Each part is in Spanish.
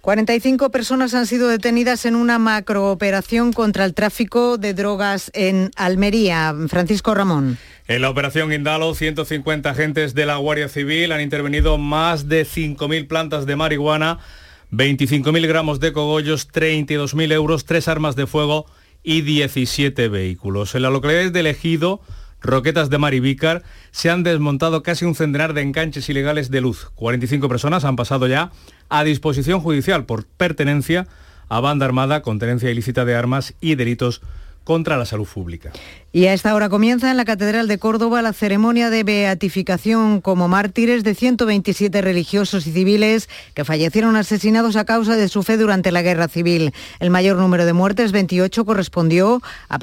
45 personas han sido detenidas en una macrooperación contra el tráfico de drogas en Almería. Francisco Ramón. En la operación Indalo, 150 agentes de la Guardia Civil han intervenido más de 5.000 plantas de marihuana, 25.000 gramos de cogollos, 32.000 euros, tres armas de fuego y 17 vehículos. En la localidad de Ejido, Roquetas de Marivícar, se han desmontado casi un centenar de enganches ilegales de luz. 45 personas han pasado ya a disposición judicial por pertenencia a banda armada con tenencia ilícita de armas y delitos contra la salud pública. Y a esta hora comienza en la Catedral de Córdoba la ceremonia de beatificación como mártires de 127 religiosos y civiles que fallecieron asesinados a causa de su fe durante la Guerra Civil. El mayor número de muertes, 28, correspondió a,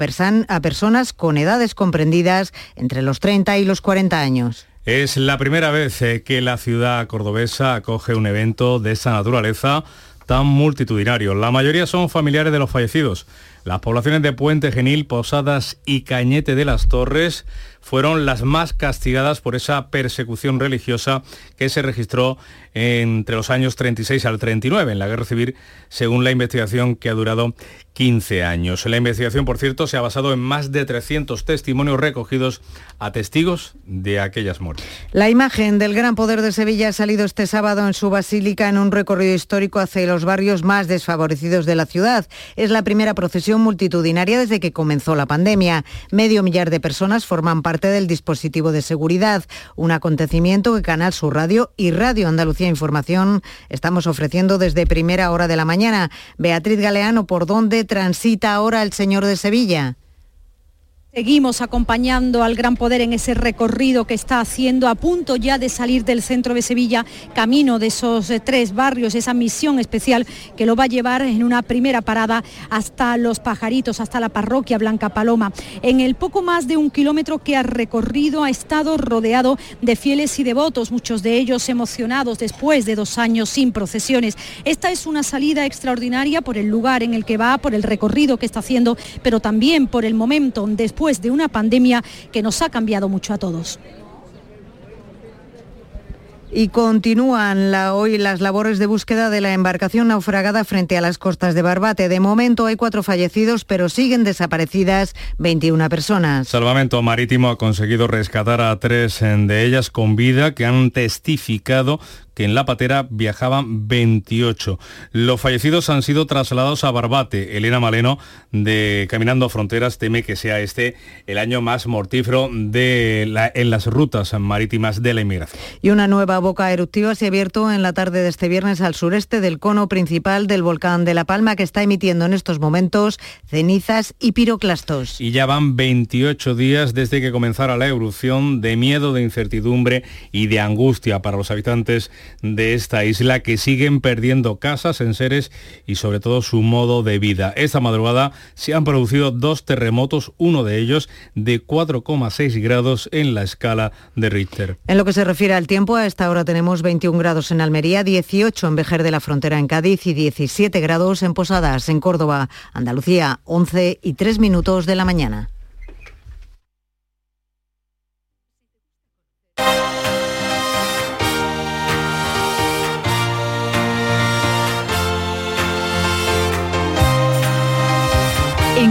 a personas con edades comprendidas entre los 30 y los 40 años. Es la primera vez eh, que la ciudad cordobesa acoge un evento de esa naturaleza tan multitudinario. La mayoría son familiares de los fallecidos. Las poblaciones de Puente Genil, Posadas y Cañete de las Torres fueron las más castigadas por esa persecución religiosa que se registró entre los años 36 al 39 en la Guerra Civil, según la investigación que ha durado 15 años. La investigación, por cierto, se ha basado en más de 300 testimonios recogidos a testigos de aquellas muertes. La imagen del Gran Poder de Sevilla ha salido este sábado en su basílica en un recorrido histórico hacia los barrios más desfavorecidos de la ciudad. Es la primera procesión multitudinaria desde que comenzó la pandemia. Medio millar de personas forman parte del dispositivo de seguridad, un acontecimiento que Canal Sur Radio y Radio Andalucía Información estamos ofreciendo desde primera hora de la mañana. Beatriz Galeano, ¿por dónde transita ahora el Señor de Sevilla? Seguimos acompañando al Gran Poder en ese recorrido que está haciendo a punto ya de salir del centro de Sevilla, camino de esos eh, tres barrios, esa misión especial que lo va a llevar en una primera parada hasta Los Pajaritos, hasta la parroquia Blanca Paloma. En el poco más de un kilómetro que ha recorrido ha estado rodeado de fieles y devotos, muchos de ellos emocionados después de dos años sin procesiones. Esta es una salida extraordinaria por el lugar en el que va, por el recorrido que está haciendo, pero también por el momento después después de una pandemia que nos ha cambiado mucho a todos. Y continúan hoy las labores de búsqueda de la embarcación naufragada frente a las costas de Barbate. De momento hay cuatro fallecidos, pero siguen desaparecidas 21 personas. Salvamento Marítimo ha conseguido rescatar a tres de ellas con vida que han testificado que en la patera viajaban 28. Los fallecidos han sido trasladados a Barbate. Elena Maleno, de Caminando Fronteras, teme que sea este el año más mortífero de en las rutas marítimas de la inmigración. Y una nueva boca eruptiva se ha abierto en la tarde de este viernes al sureste del cono principal del volcán de La Palma, que está emitiendo en estos momentos cenizas y piroclastos. Y ya van 28 días desde que comenzara la erupción de miedo, de incertidumbre y de angustia para los habitantes de esta isla que siguen perdiendo casas, enseres y sobre todo su modo de vida. Esta madrugada se han producido dos terremotos, uno de ellos de 4,6 grados en la escala de Richter. En lo que se refiere al tiempo, a esta hora tenemos 21 grados en Almería, 18 en Vejer de la Frontera en Cádiz y 17 grados en Posadas en Córdoba, Andalucía, 11 y 3 minutos de la mañana.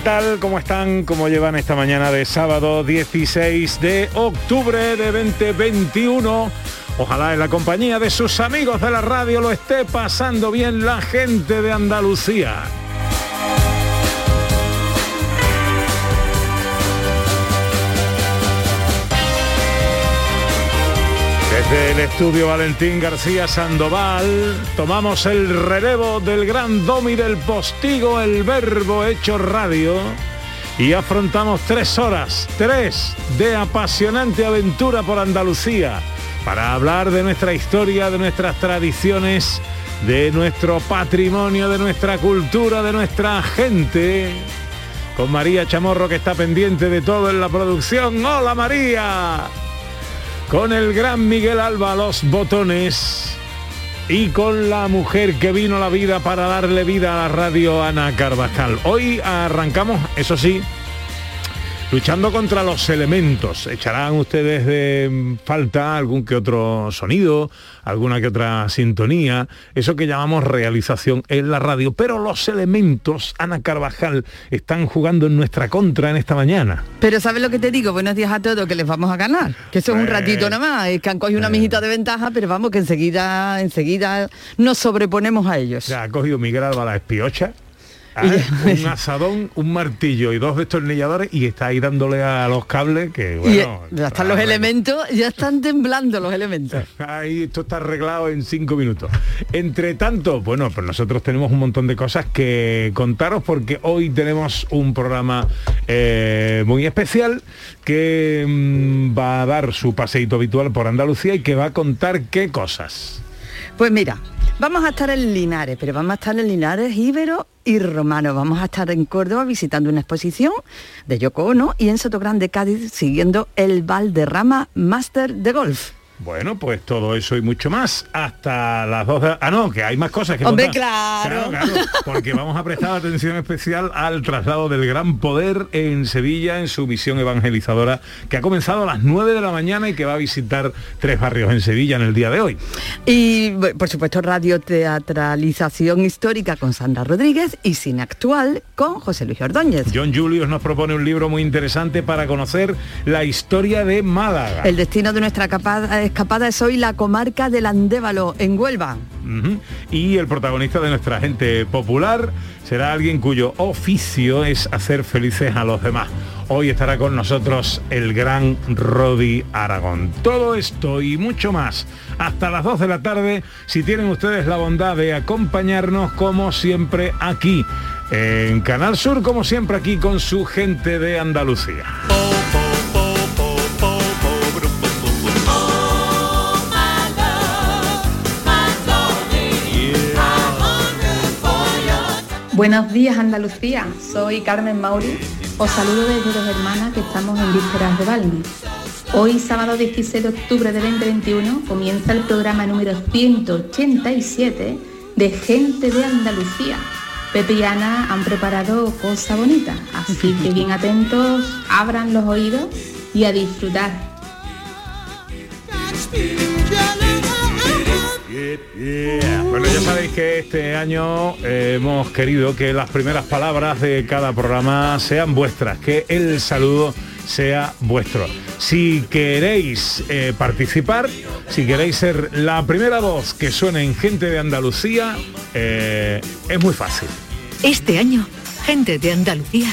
¿Qué tal? ¿Cómo están? ¿Cómo llevan esta mañana de sábado 16 de octubre de 2021? Ojalá en la compañía de sus amigos de la radio lo esté pasando bien la gente de Andalucía. Desde del estudio Valentín García Sandoval. Tomamos el relevo del gran domi del postigo, el verbo hecho radio. Y afrontamos tres horas, tres de apasionante aventura por Andalucía, para hablar de nuestra historia, de nuestras tradiciones, de nuestro patrimonio, de nuestra cultura, de nuestra gente. Con María Chamorro que está pendiente de todo en la producción. ¡Hola María! Con el gran Miguel Alba los botones y con la mujer que vino a la vida para darle vida a la radio Ana Carvajal. Hoy arrancamos, eso sí, luchando contra los elementos. Echarán ustedes de falta algún que otro sonido, alguna que otra sintonía, eso que llamamos realización en la radio. Pero los elementos, Ana Carvajal, están jugando en nuestra contra en esta mañana. Pero ¿sabes lo que te digo? Buenos días a todos, que les vamos a ganar. Que eso es un Pues, ratito nada más, es que han cogido una pues. mijita de ventaja, pero vamos, que enseguida, enseguida nos sobreponemos a ellos. Se ha cogido Miguel Alba la espiocha. ¿Eh? un asadón, un martillo y dos destornilladores y está ahí dándole a los cables que y bueno. ya están los elementos, ya están temblando los elementos. Ahí esto está arreglado en cinco minutos. Entre tanto, bueno, pues nosotros tenemos un montón de cosas que contaros porque hoy tenemos un programa eh, muy especial que mm, va a dar su paseíto habitual por Andalucía y que va a contar qué cosas. Pues mira, vamos a estar en Linares, pero vamos a estar en Linares íbero y romano. Vamos a estar en Córdoba visitando una exposición de Yoko Ono y en Sotogrande, Cádiz, siguiendo el Valderrama Master de Golf. Bueno, pues todo eso y mucho más hasta las dos de... Ah, no, que hay más cosas que Hombre, contar. claro. claro. Porque vamos a prestar atención especial al traslado del Gran Poder en Sevilla en su misión evangelizadora que ha comenzado a las 9 de la mañana y que va a visitar tres barrios en Sevilla en el día de hoy. Y por supuesto radioteatralización histórica con Sandra Rodríguez y cine actual con José Luis Ordóñez. John Julius nos propone un libro muy interesante para conocer la historia de Málaga. El destino de nuestra capa- escapada es hoy la comarca del Andévalo, en Huelva. Y el protagonista de nuestra gente popular será alguien cuyo oficio es hacer felices a los demás. Hoy estará con nosotros el gran Rodi Aragón. Todo esto y mucho más hasta las 2 de la tarde si tienen ustedes la bondad de acompañarnos como siempre aquí en Canal Sur, como siempre aquí con su gente de Andalucía. Buenos días Andalucía, soy Carmen Mauri. Os saludo desde Dos Hermanas que estamos en vísperas de Balme. Hoy, sábado 16 de octubre de 2021, comienza el programa número 187 de Gente de Andalucía. Pepe y Ana han preparado cosa bonita, así que bien atentos, abran los oídos y a disfrutar. Bueno, ya sabéis que este año eh, hemos querido que las primeras palabras de cada programa sean vuestras, que el saludo sea vuestro. Si queréis eh, participar, si queréis ser la primera voz que suene en Gente de Andalucía, eh, es muy fácil. Este año, gente de Andalucía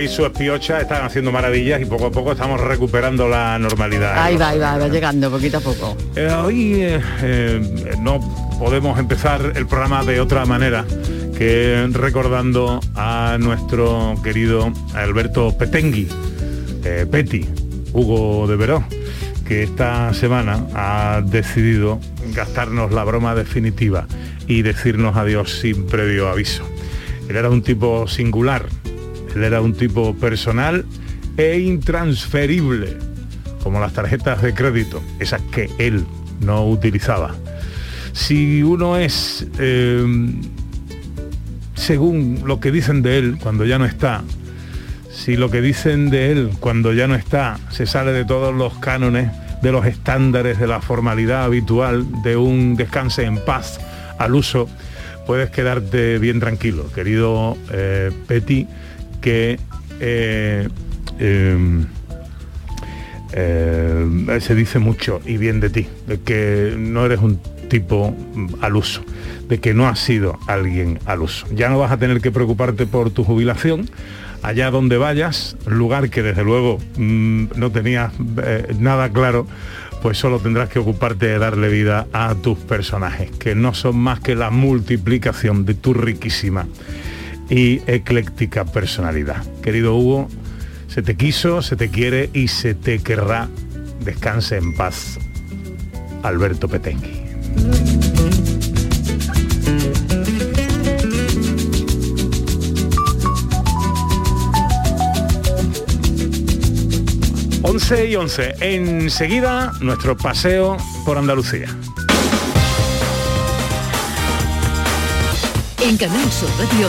Y su espiocha están haciendo maravillas y poco a poco estamos recuperando la normalidad. Ahí va, ahí va, va llegando poquito a poco. Eh, hoy eh, eh, no podemos empezar el programa de otra manera que recordando a nuestro querido Alberto Petengui, eh, Peti, Hugo de Veró, que esta semana ha decidido gastarnos la broma definitiva y decirnos adiós sin previo aviso. Él era un tipo singular, él era un tipo personal e intransferible, como las tarjetas de crédito, esas que él no utilizaba. Si uno es, eh, según lo que dicen de él cuando ya no está, si lo que dicen de él cuando ya no está se sale de todos los cánones, de los estándares, de la formalidad habitual, de un descanse en paz al uso, puedes quedarte bien tranquilo, querido eh, Petit, que eh, eh, eh, se dice mucho y bien de ti, de que no eres un tipo al uso, de que no has sido alguien al uso. Ya no vas a tener que preocuparte por tu jubilación, allá donde vayas, lugar que desde luego mm, no tenías nada claro, pues solo tendrás que ocuparte de darle vida a tus personajes, que no son más que la multiplicación de tu riquísima y ecléctica personalidad. Querido Hugo, se te quiso, se te quiere y se te querrá. Descanse en paz. Alberto Petengui. Once y 11. Enseguida nuestro paseo por Andalucía. En Canal Sur Radio,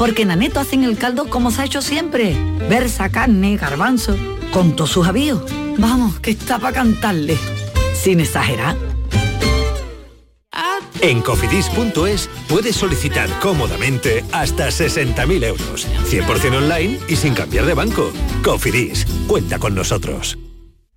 Porque en aneto hacen el caldo como se ha hecho siempre. Versa, carne, garbanzo, con todos sus avíos. Vamos, que está para cantarle. Sin exagerar. En cofidis.es puedes solicitar cómodamente hasta 60.000 euros. 100% online y sin cambiar de banco. Cofidis, cuenta con nosotros.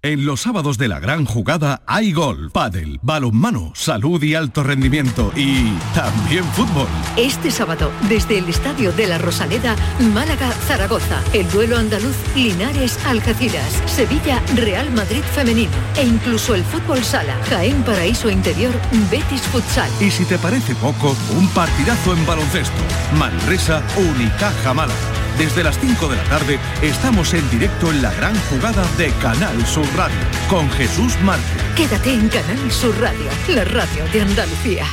En los sábados de la gran jugada hay gol, pádel, balonmano, salud y alto rendimiento y también fútbol. Este sábado, desde el Estadio de la Rosaleda, Málaga-Zaragoza, el duelo andaluz Linares-Algeciras, Sevilla-Real Madrid femenino e incluso el fútbol sala, Jaén Paraíso Interior, Betis Futsal. Y si te parece poco, un partidazo en baloncesto. Manresa, Unicaja Málaga. Desde las 5 de la tarde estamos en directo en la gran jugada de Canal Sur Radio con Jesús Márquez. Quédate en Canal Sur Radio, la radio de Andalucía.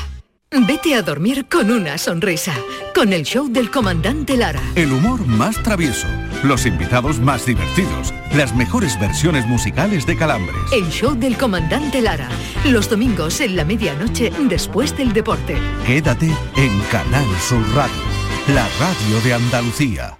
Vete a dormir con una sonrisa, con el show del comandante Lara. El humor más travieso, los invitados más divertidos, las mejores versiones musicales de Calambres. El show del comandante Lara, los domingos en la medianoche después del deporte. Quédate en Canal Sur Radio, la radio de Andalucía.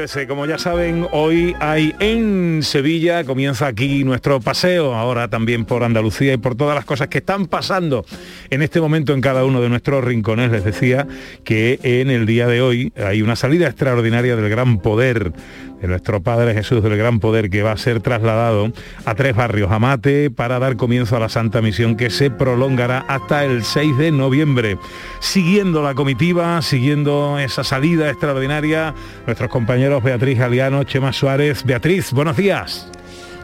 13, como ya saben, hoy hay en Sevilla, comienza aquí nuestro paseo, ahora también por Andalucía y por todas las cosas que están pasando en este momento en cada uno de nuestros rincones. Les decía que en el día de hoy hay una salida extraordinaria del gran poder nuestro Padre Jesús del Gran Poder que va a ser trasladado a tres barrios, Amate, para dar comienzo a la Santa Misión que se prolongará hasta el 6 de noviembre. Siguiendo la comitiva, siguiendo esa salida extraordinaria, nuestros compañeros Beatriz Galeano, Chema Suárez. Beatriz, buenos días.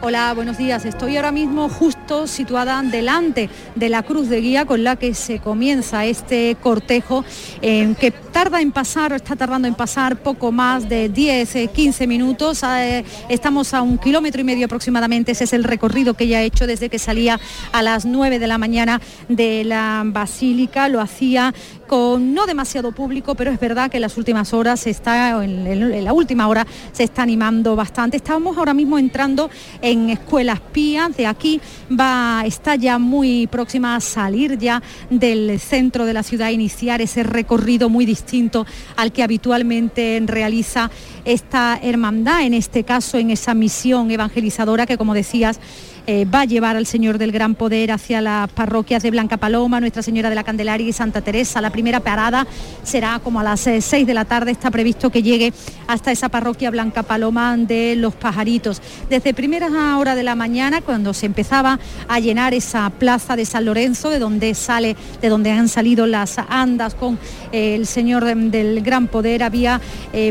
Hola, buenos días. Estoy ahora mismo justo situada delante de la cruz de guía con la que se comienza este cortejo eh, que tarda en pasar, o está tardando en pasar poco más de 10, eh, 15 minutos. Eh, estamos a un kilómetro y medio aproximadamente. Ese es el recorrido que ya ha hecho desde que salía a las 9 de la mañana de la Basílica. Lo hacía con no demasiado público, pero es verdad que en las últimas horas se está, en, en la última hora se está animando bastante. Estamos ahora mismo entrando en escuelas pías. De aquí va, está ya muy próxima a salir ya del centro de la ciudad, iniciar ese recorrido muy distinto al que habitualmente realiza esta hermandad, en este caso en esa misión evangelizadora que como decías eh, va a llevar al Señor del Gran Poder hacia las parroquias de Blanca Paloma, Nuestra Señora de la Candelaria y Santa Teresa. La primera parada será como a las 6 eh, de la tarde, está previsto que llegue hasta esa parroquia Blanca Paloma de los pajaritos. Desde primeras horas de la mañana, cuando se empezaba a llenar esa plaza de San Lorenzo, de donde sale, de donde han salido las andas con eh, el Señor del Gran Poder, había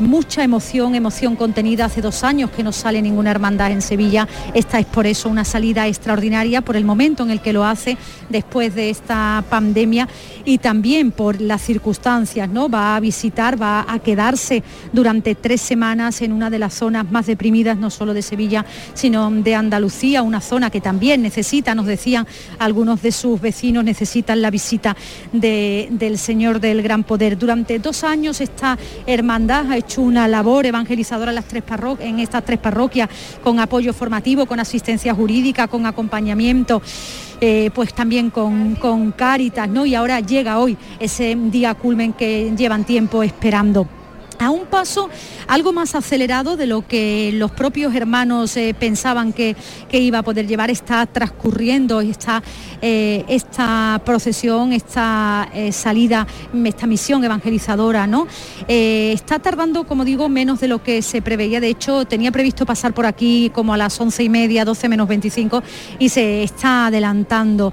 mucha emoción, emoción contenida. Hace dos años que no sale ninguna hermandad en Sevilla. Esta es por eso una salida extraordinaria por el momento en el que lo hace después de esta pandemia y también por las circunstancias, ¿no? Va a visitar, va a quedarse durante tres semanas en una de las zonas más deprimidas, no solo de Sevilla, sino de Andalucía, una zona que también necesita, nos decían algunos de sus vecinos, necesitan la visita del Señor del Gran Poder. Durante dos años esta hermandad ha hecho una labor evangelizadora las tres en estas tres parroquias, con apoyo formativo, con asistencia jurídica, con acompañamiento. Eh, pues también con, con Cáritas, ¿no? Y ahora llega hoy ese día culmen que llevan tiempo esperando a un paso algo más acelerado de lo que los propios hermanos eh, pensaban que, iba a poder llevar, está transcurriendo esta, eh, esta procesión, esta eh, salida, esta misión evangelizadora, ¿no? está tardando, como digo, menos de lo que se preveía. De hecho, tenía previsto pasar por aquí como a las once y media, 12 menos 25 y se está adelantando.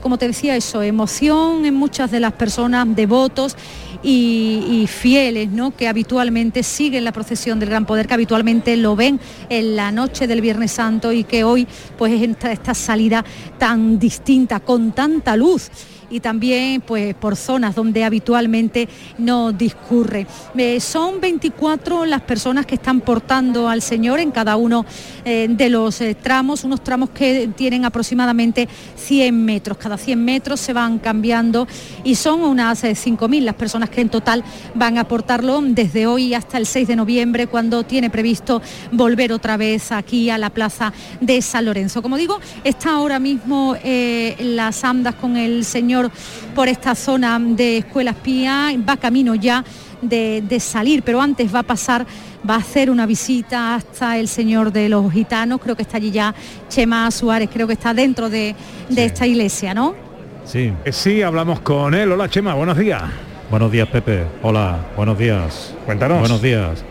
como te decía eso, emoción en muchas de las personas, devotos y, fieles ¿no? que habitualmente siguen la procesión del Gran Poder, que habitualmente lo ven en la noche del Viernes Santo y que hoy pues entra esta salida tan distinta, con tanta luz y también pues, por zonas donde habitualmente no discurre. Eh, son 24 las personas que están portando al Señor en cada uno eh, de los eh, tramos, unos tramos que tienen aproximadamente 100 metros. Cada 100 metros se van cambiando y son unas 5.000 las personas que en total van a portarlo desde hoy hasta el 6 de noviembre, cuando tiene previsto volver otra vez aquí a la plaza de San Lorenzo. Como digo, está ahora mismo las andas con el Señor por esta zona de Escuelas Pía, va camino ya de, salir, pero antes va a pasar, va a hacer una visita hasta el Señor de los Gitanos, creo que está allí ya Chema Suárez, creo que está dentro de, esta iglesia, ¿no? Sí. Eh, sí, hablamos con él. Hola Chema, buenos días. Buenos días Pepe, hola, buenos días. Cuéntanos. Buenos días.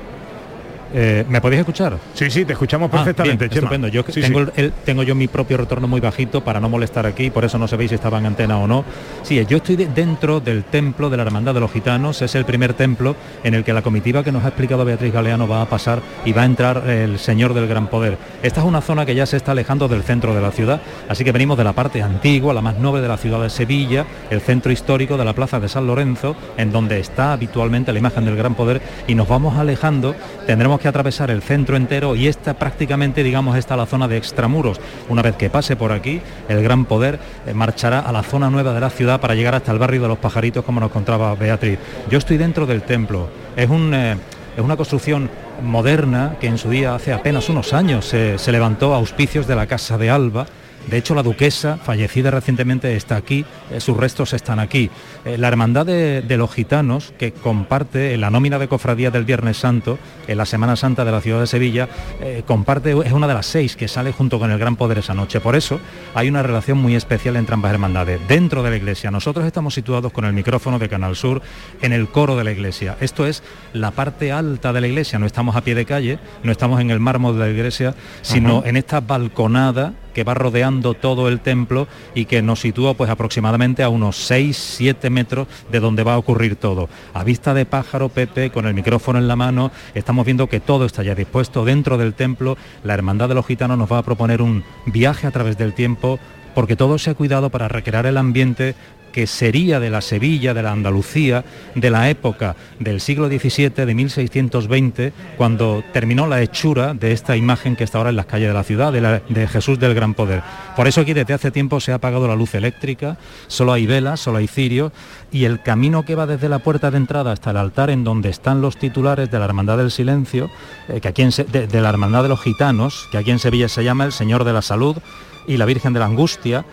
Eh, ¿Me podéis escuchar? Sí, sí, te escuchamos ah, perfectamente, Estupendo. Yo tengo, tengo, yo mi propio retorno muy bajito para no molestar aquí, por eso no sabéis si estaba en antena o no. Sí, yo estoy dentro del templo de la Hermandad de los Gitanos, es el primer templo en el que la comitiva que nos ha explicado Beatriz Galeano va a pasar y va a entrar el Señor del Gran Poder. Esta es una zona que ya se está alejando del centro de la ciudad, así que venimos de la parte antigua, la más noble de la ciudad de Sevilla, el centro histórico de la Plaza de San Lorenzo, en donde está habitualmente la imagen del Gran Poder, y nos vamos alejando, tendremos que atravesar el centro entero y esta prácticamente, digamos, está la zona de extramuros. Una vez que pase por aquí, el gran poder eh, marchará a la zona nueva de la ciudad para llegar hasta el barrio de los pajaritos, como nos contaba Beatriz. Yo estoy dentro del templo. Es un... Eh, es una construcción moderna que en su día, hace apenas unos años, se levantó a auspicios de la Casa de Alba, de hecho, la duquesa, fallecida recientemente, está aquí, eh, sus restos están aquí. Eh, la Hermandad de, los Gitanos, que comparte la nómina de cofradía del Viernes Santo, en la Semana Santa de la ciudad de Sevilla, eh, comparte, es una de las seis que sale junto con el Gran Poder esa noche. Por eso hay una relación muy especial entre ambas hermandades. Dentro de la iglesia, nosotros estamos situados con el micrófono de Canal Sur en el coro de la iglesia. Esto es la parte alta de la iglesia, no estamos a pie de calle, no estamos en el mármol de la iglesia, sino en esta balconada que va rodeando todo el templo y que nos sitúa pues aproximadamente a unos 6-7 metros de donde va a ocurrir todo. A vista de pájaro, Pepe, con el micrófono en la mano, estamos viendo que todo está ya dispuesto dentro del templo. La Hermandad de los Gitanos nos va a proponer un viaje a través del tiempo porque todo se ha cuidado para recrear el ambiente que sería de la Sevilla, de la Andalucía, de la época del siglo XVII, de 1620, cuando terminó la hechura de esta imagen que está ahora en las calles de la ciudad, de, Jesús del Gran Poder. Por eso aquí desde hace tiempo se ha apagado la luz eléctrica, solo hay velas, solo hay cirios, y el camino que va desde la puerta de entrada hasta el altar en donde están los titulares de la Hermandad del Silencio, eh, que aquí Se- de, de la Hermandad de los Gitanos, que aquí en Sevilla se llama el Señor de la Salud y la Virgen de la Angustia,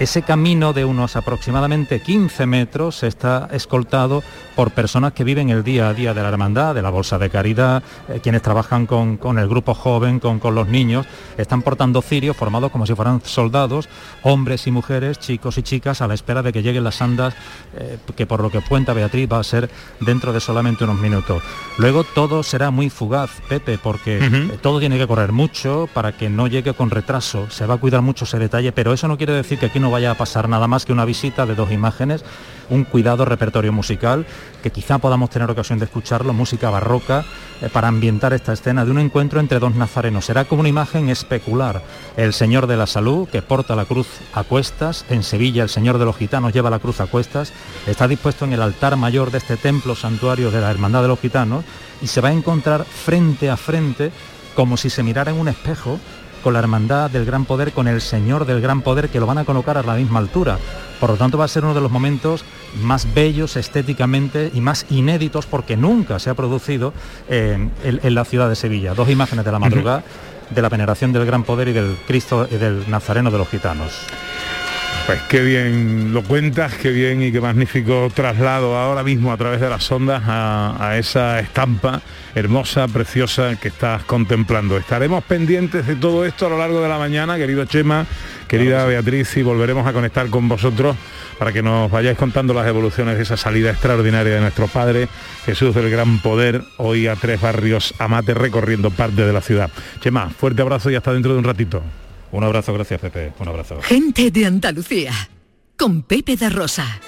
ese camino de unos aproximadamente 15 metros está escoltado por personas que viven el día a día de la hermandad, de la Bolsa de Caridad, eh, quienes trabajan con, con el grupo joven, con, con los niños, están portando cirios formados como si fueran soldados, hombres y mujeres, chicos y chicas, a la espera de que lleguen las andas, eh, que por lo que cuenta Beatriz va a ser dentro de solamente unos minutos. Luego todo será muy fugaz, Pepe, porque eh, todo tiene que correr mucho para que no llegue con retraso, se va a cuidar mucho ese detalle, pero eso no quiere decir que aquí no vaya a pasar nada más que una visita de dos imágenes, un cuidado repertorio musical, que quizá podamos tener ocasión de escucharlo, música barroca, eh, para ambientar esta escena de un encuentro entre dos nazarenos. Será como una imagen especular. El Señor de la Salud, que porta la cruz a cuestas, en Sevilla el Señor de los Gitanos lleva la cruz a cuestas, está dispuesto en el altar mayor de este templo santuario de la Hermandad de los Gitanos y se va a encontrar frente a frente, como si se mirara en un espejo, con la hermandad del gran poder, con el Señor del gran poder, que lo van a colocar a la misma altura. Por lo tanto, va a ser uno de los momentos más bellos estéticamente y más inéditos porque nunca se ha producido eh, en, en la ciudad de Sevilla. Dos imágenes de la madrugada de la veneración del gran poder y del Cristo y del Nazareno de los gitanos. Pues qué bien lo cuentas, qué bien y qué magnífico traslado ahora mismo a través de las ondas a, a esa estampa hermosa, preciosa que estás contemplando. Estaremos pendientes de todo esto a lo largo de la mañana, querido Chema, querida Beatriz, y volveremos a conectar con vosotros para que nos vayáis contando las evoluciones de esa salida extraordinaria de nuestro Padre, Jesús del Gran Poder, hoy a tres barrios Amate recorriendo parte de la ciudad. Chema, fuerte abrazo y hasta dentro de un ratito. Un abrazo, gracias Pepe, un abrazo. Gente de Andalucía, con Pepe da Rosa.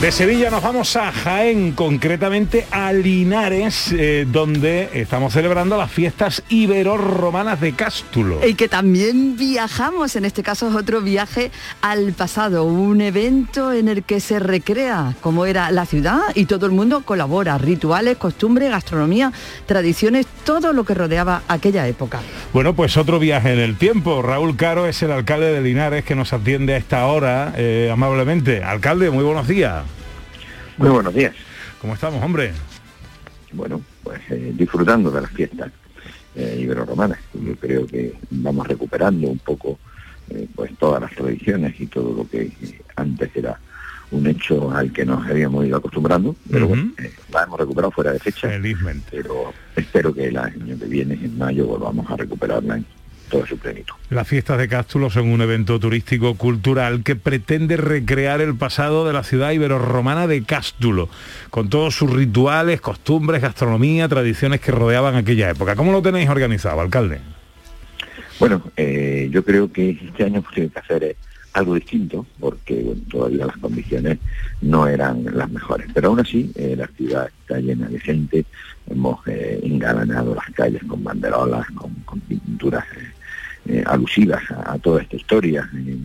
De Sevilla nos vamos a Jaén, concretamente a Linares, eh, donde estamos celebrando las fiestas ibero-romanas de Cástulo. Y que también viajamos, en este caso es otro viaje al pasado, un evento en el que se recrea cómo era la ciudad y todo el mundo colabora, rituales, costumbres, gastronomía, tradiciones, todo lo que rodeaba aquella época. Bueno, pues otro viaje en el tiempo. Raúl Caro es el alcalde de Linares que nos atiende a esta hora eh, amablemente. Alcalde, muy buenos días. Muy buenos días. ¿Cómo estamos, hombre? Bueno, pues eh, disfrutando de las fiestas eh, ibero-romanas. Yo creo que vamos recuperando un poco eh, pues todas las tradiciones y todo lo que eh, antes era un hecho al que nos habíamos ido acostumbrando, pero bueno, la hemos recuperado fuera de fecha. Felizmente. Pero espero que el año que viene, en mayo, volvamos a recuperarla en toda su plenitud. Las fiestas de Cástulo son un evento turístico cultural que pretende recrear el pasado de la ciudad ibero-romana de Cástulo, con todos sus rituales, costumbres, gastronomía, tradiciones que rodeaban aquella época. ¿Cómo lo tenéis organizado, alcalde? Bueno, eh, yo creo que este año hemos tenido que hacer eh, algo distinto, porque bueno, todavía las condiciones no eran las mejores. Pero aún así, eh, la ciudad está llena de gente, hemos eh, engalanado las calles con banderolas, con, con pinturas eh, alusivas a, toda esta historia. Eh,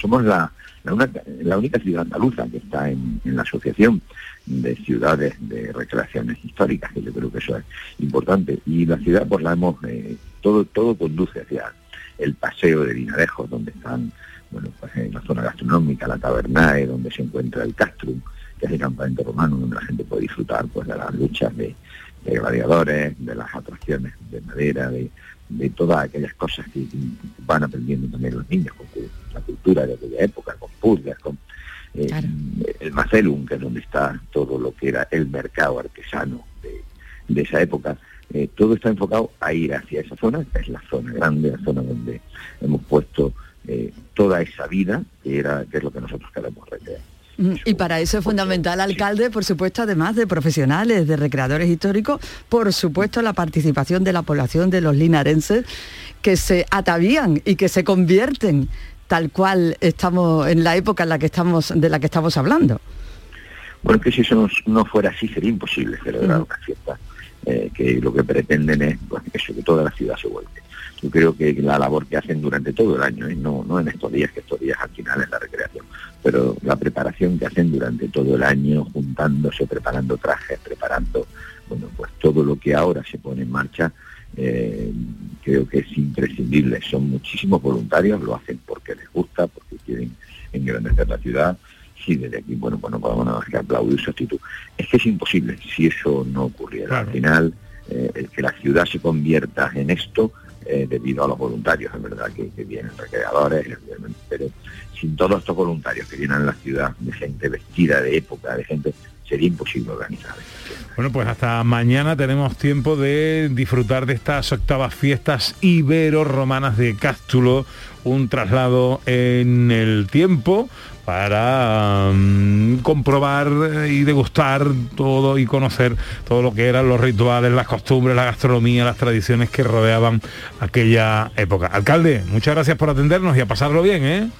somos la, la, única ciudad andaluza que está en, en la asociación de ciudades de recreaciones históricas, que yo creo que eso es importante. Y la ciudad pues la hemos, eh, todo, todo conduce hacia el paseo de Vinarejos, donde están, bueno, pues en la zona gastronómica, la tabernae, donde se encuentra el castrum, que es el campamento romano, donde la gente puede disfrutar pues de las luchas de, de gladiadores, de las atracciones de madera, de, de todas aquellas cosas que van aprendiendo también los niños, con la cultura de aquella época, con puzles, con eh, el Macelum, que es donde está todo lo que era el mercado artesano de, de esa época, eh, todo está enfocado a ir hacia esa zona, que es la zona grande, la zona donde hemos puesto eh, toda esa vida, que, era, que es lo que nosotros queremos recrear. Mm, Y para eso es fundamental, alcalde, por supuesto, además de profesionales, de recreadores históricos, por supuesto la participación de la población de los linarenses que se atavían y que se convierten tal cual estamos en la época en la que estamos de la que estamos hablando. Bueno, que si eso no, no fuera así sería imposible celebrar una fiesta eh, que lo que pretenden es pues, eso, que toda la ciudad se vuelque. Yo creo que la labor que hacen durante todo el año, no, no en estos días, que estos días al final es la recreación, pero la preparación que hacen durante todo el año, juntándose, preparando trajes, preparando, bueno, pues todo lo que ahora se pone en marcha, eh, creo que es imprescindible. Son muchísimos voluntarios, lo hacen porque les gusta, porque quieren engrandecer la ciudad. Sí, desde aquí, bueno, pues no podemos nada más que aplaudir su actitud. Es que es imposible si eso no ocurriera. Al final, eh, el que la ciudad se convierta en esto, eh, debido a los voluntarios, es verdad que, vienen recreadores, pero sin todos estos voluntarios que vienen a la ciudad, de gente vestida de época, de gente, sería imposible organizar. Bueno, pues hasta mañana tenemos tiempo de disfrutar de estas octavas fiestas ibero-romanas de Cástulo, un traslado en el tiempo para um, comprobar y degustar todo y conocer todo lo que eran los rituales, las costumbres, la gastronomía, las tradiciones que rodeaban aquella época. Alcalde, muchas gracias por atendernos y a pasarlo bien, ¿eh?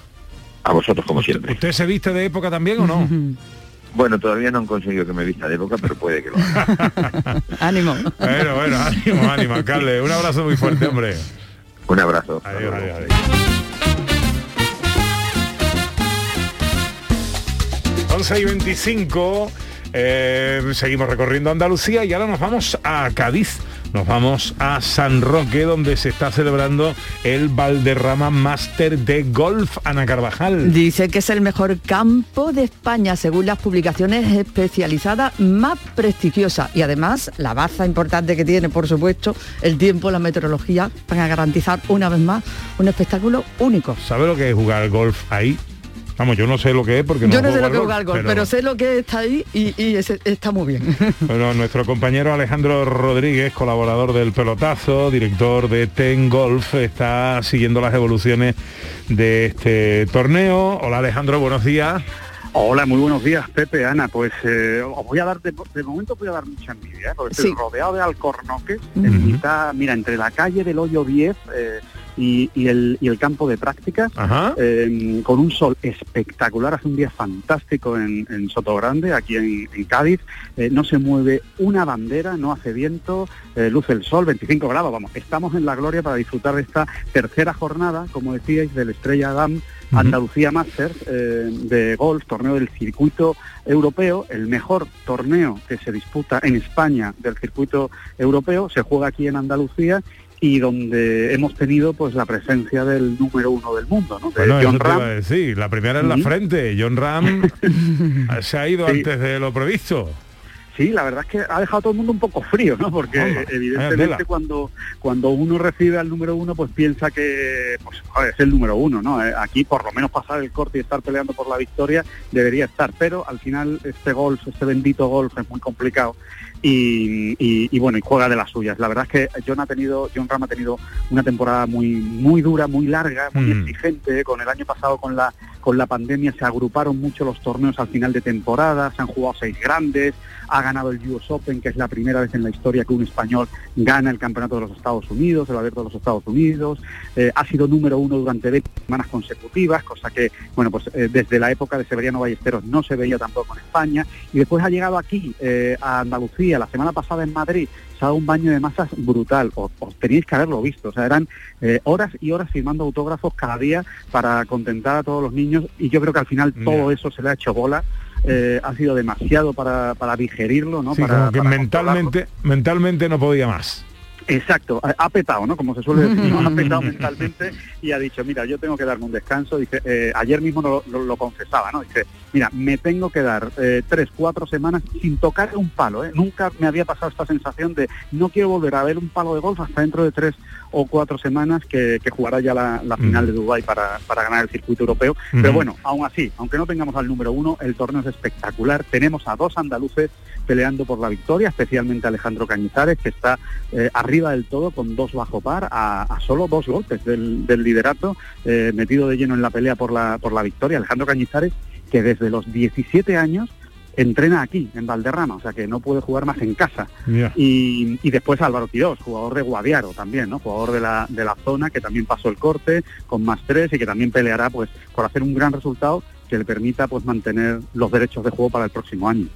A vosotros como siempre. ¿Usted se viste de época también o no? Bueno, todavía no han conseguido que me vista de época, pero puede que lo haga. ánimo. Bueno, bueno, ánimo, ánimo, alcalde. Un abrazo muy fuerte, hombre. Un abrazo. Adiós, adiós, adiós. 11 y 25, eh, seguimos recorriendo Andalucía y ahora nos vamos a Cádiz. Nos vamos a San Roque, donde se está celebrando el Valderrama Master de Golf, Ana Carvajal. Dice que es el mejor campo de España, según las publicaciones especializadas más prestigiosas. Y además, la baza importante que tiene, por supuesto, el tiempo, la meteorología, van a garantizar una vez más un espectáculo único. ¿Sabe lo que es jugar golf ahí? Vamos, yo no sé lo que es porque no Yo no sé lo que es golf, pero... sé lo que está ahí y, está muy bien. Bueno, nuestro compañero Alejandro Rodríguez, colaborador del pelotazo, director de Ten Golf, está siguiendo las evoluciones de este torneo. Hola Alejandro, buenos días. Hola, muy buenos días, Pepe, Ana. Pues eh, os voy a dar, de, de momento voy a dar mucha envidia, ¿eh? porque estoy Sí. rodeado de alcornoques, en mitad, mira, entre la calle del Hoyo 10 eh, y, y el, y el campo de prácticas, eh, con un sol espectacular, hace un día fantástico en, en Sotogrande, aquí en, en Cádiz, Eh, no se mueve una bandera, no hace viento, luce el sol, 25 grados, vamos, estamos en la gloria para disfrutar de esta tercera jornada, como decíais, del Estrella Damm Andalucía Masters eh, de golf, torneo del circuito europeo, el mejor torneo que se disputa en España del circuito europeo, se juega aquí en Andalucía y donde hemos tenido pues la presencia del número uno del mundo, ¿no? De Bueno, John Ram. decir. La primera en la frente. John Ram se ha ido Sí. antes de lo previsto. Sí, la verdad es que ha dejado a todo el mundo un poco frío, ¿no? Porque evidentemente cuando cuando uno recibe al número uno, pues piensa que pues, es el número uno, ¿no? Eh, Aquí por lo menos pasar el corte y estar peleando por la victoria debería estar, pero al final este golf, este bendito golf es muy complicado y, y- y, bueno, y juega de las suyas. La verdad es que John ha tenido, John Ram ha tenido una temporada muy muy dura, muy larga, muy Mm. exigente. Con el año pasado con la con la pandemia se agruparon mucho los torneos al final de temporada, se han jugado seis grandes, ha ganado el US Open, que es la primera vez en la historia que un español gana el campeonato de los Estados Unidos, el abierto de los Estados Unidos, eh, ha sido número uno durante 20 semanas consecutivas, cosa que, bueno, pues eh, desde la época de Severiano Ballesteros no se veía tampoco en España, y después ha llegado aquí, eh, a Andalucía, la semana pasada en Madrid, un baño de masas brutal, os, os teníais que haberlo visto, o sea, eran eh, horas y horas firmando autógrafos cada día para contentar a todos los niños, y yo creo que al final todo eso se le ha hecho bola, eh, ha sido demasiado para, para digerirlo, ¿no? Sí, para, como que para mentalmente, mentalmente no podía más. Exacto, ha petado, ¿no? Como se suele decir, ¿no? ha petado mentalmente y ha dicho, mira, yo tengo que darme un descanso. Dice, eh, ayer mismo lo, lo- lo confesaba, ¿no? Dice, mira, me tengo que dar eh, tres, cuatro semanas sin tocar un palo, ¿eh? Nunca me había pasado esta sensación de no quiero volver a ver un palo de golf hasta dentro de tres o cuatro semanas que, que jugará ya la, la final de Dubái para, para ganar el circuito europeo. Pero bueno, aún así, aunque no tengamos al número uno, el torneo es espectacular. Tenemos a dos andaluces peleando por la victoria, especialmente Alejandro Cañizares, que está eh, arriba del todo con dos bajo par, a, a solo dos golpes del, del liderato, eh, metido de lleno en la pelea por la, por la victoria. Alejandro Cañizares, que desde los 17 años entrena aquí, en Valderrama, o sea que no puede jugar más en casa. Y, y después Álvaro Quirós, jugador de Guadiaro también, ¿no? Jugador de la, de la zona que también pasó el corte con más tres y que también peleará pues por hacer un gran resultado que le permita pues mantener los derechos de juego para el próximo año.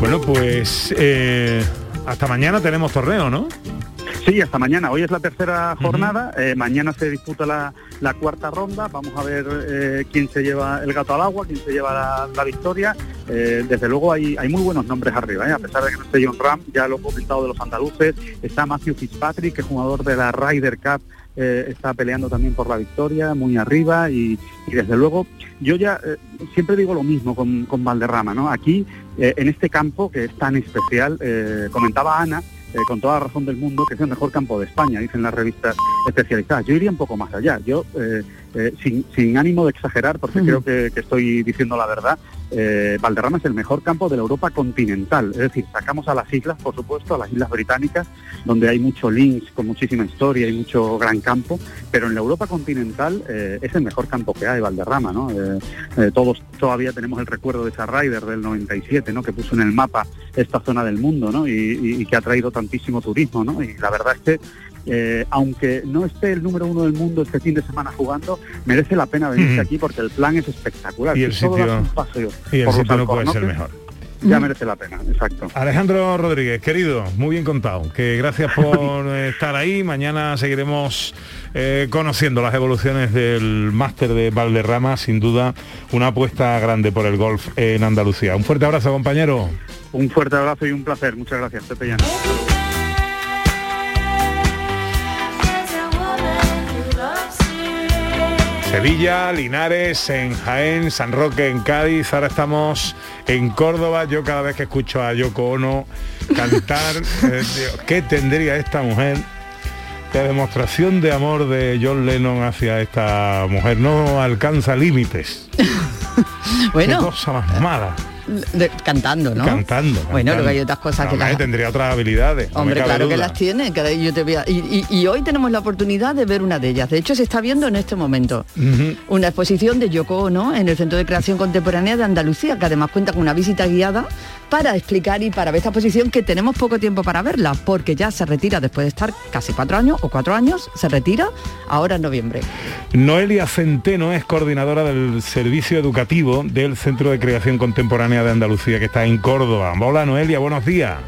Bueno, pues eh, hasta mañana tenemos torneo, ¿no? Sí, hasta mañana. Hoy es la tercera jornada. eh, mañana se disputa la, la cuarta ronda. Vamos a ver eh, quién se lleva el gato al agua, quién se lleva la, la victoria. Eh, desde luego hay, hay muy buenos nombres arriba. A pesar de que no esté John Ram, ya lo he comentado de los andaluces. Está Matthew Fitzpatrick, que es jugador de la Ryder Cup. está peleando también por la victoria, muy arriba y, y desde luego yo ya siempre digo lo mismo con, con Valderrama, ¿no? Aquí, en este campo que es tan especial, comentaba Ana, eh, con toda la razón del mundo, que es el mejor campo de España, dicen las revistas especializadas. Yo iría un poco más allá. Yo, eh, eh, sin, sin ánimo de exagerar, porque creo que, que estoy diciendo la verdad, eh, Valderrama es el mejor campo de la Europa continental. Es decir, sacamos a las islas, por supuesto, a las islas británicas, donde hay mucho links con muchísima historia y mucho gran campo, pero en la Europa continental eh, es el mejor campo que hay, Valderrama, ¿no? Todos todavía tenemos el recuerdo de esa Ryder del 97, ¿no? Que puso en el mapa esta zona del mundo, ¿no? Y, y- y que ha traído tantísimo turismo, ¿no? Y la verdad es que eh, aunque no esté el número uno del mundo este fin de semana jugando, merece la pena venirse aquí porque el plan es espectacular. Y el sitio- un paseo y el por sitio no puede ser mejor. Ya merece la pena, exacto. Alejandro Rodríguez, querido, muy bien contado. Que gracias por estar ahí. Mañana seguiremos eh, conociendo las evoluciones del máster de Valderrama. Sin duda, una apuesta grande por el golf en Andalucía. Un fuerte abrazo, compañero. Un fuerte abrazo y un placer. Muchas gracias, Pepe Llano. Sevilla, Linares, en Jaén, San Roque, en Cádiz. Ahora estamos en Córdoba. Yo cada vez que escucho a Yoko Ono cantar, eh, ¿qué tendría esta mujer? La demostración de amor de John Lennon hacia esta mujer no alcanza límites. Bueno. Qué cosa más mala. De- cantando, ¿no? Cantando. Bueno, luego hay otras cosas que las- tendría otras habilidades. Hombre, claro que las tiene. que yo te voy a- y, y- y hoy tenemos la oportunidad de ver una de ellas. De hecho, se está viendo en este momento. Una exposición de Yoko Ono en el Centro de Creación Contemporánea de Andalucía, que además cuenta con una visita guiada para explicar y para ver esta exposición que tenemos poco tiempo para verla, porque ya se retira después de estar casi cuatro años o cuatro años, se retira ahora en noviembre. Noelia Centeno es coordinadora del servicio educativo del Centro de Creación Contemporánea de Andalucía, que está en Córdoba. Hola Noelia, buenos días.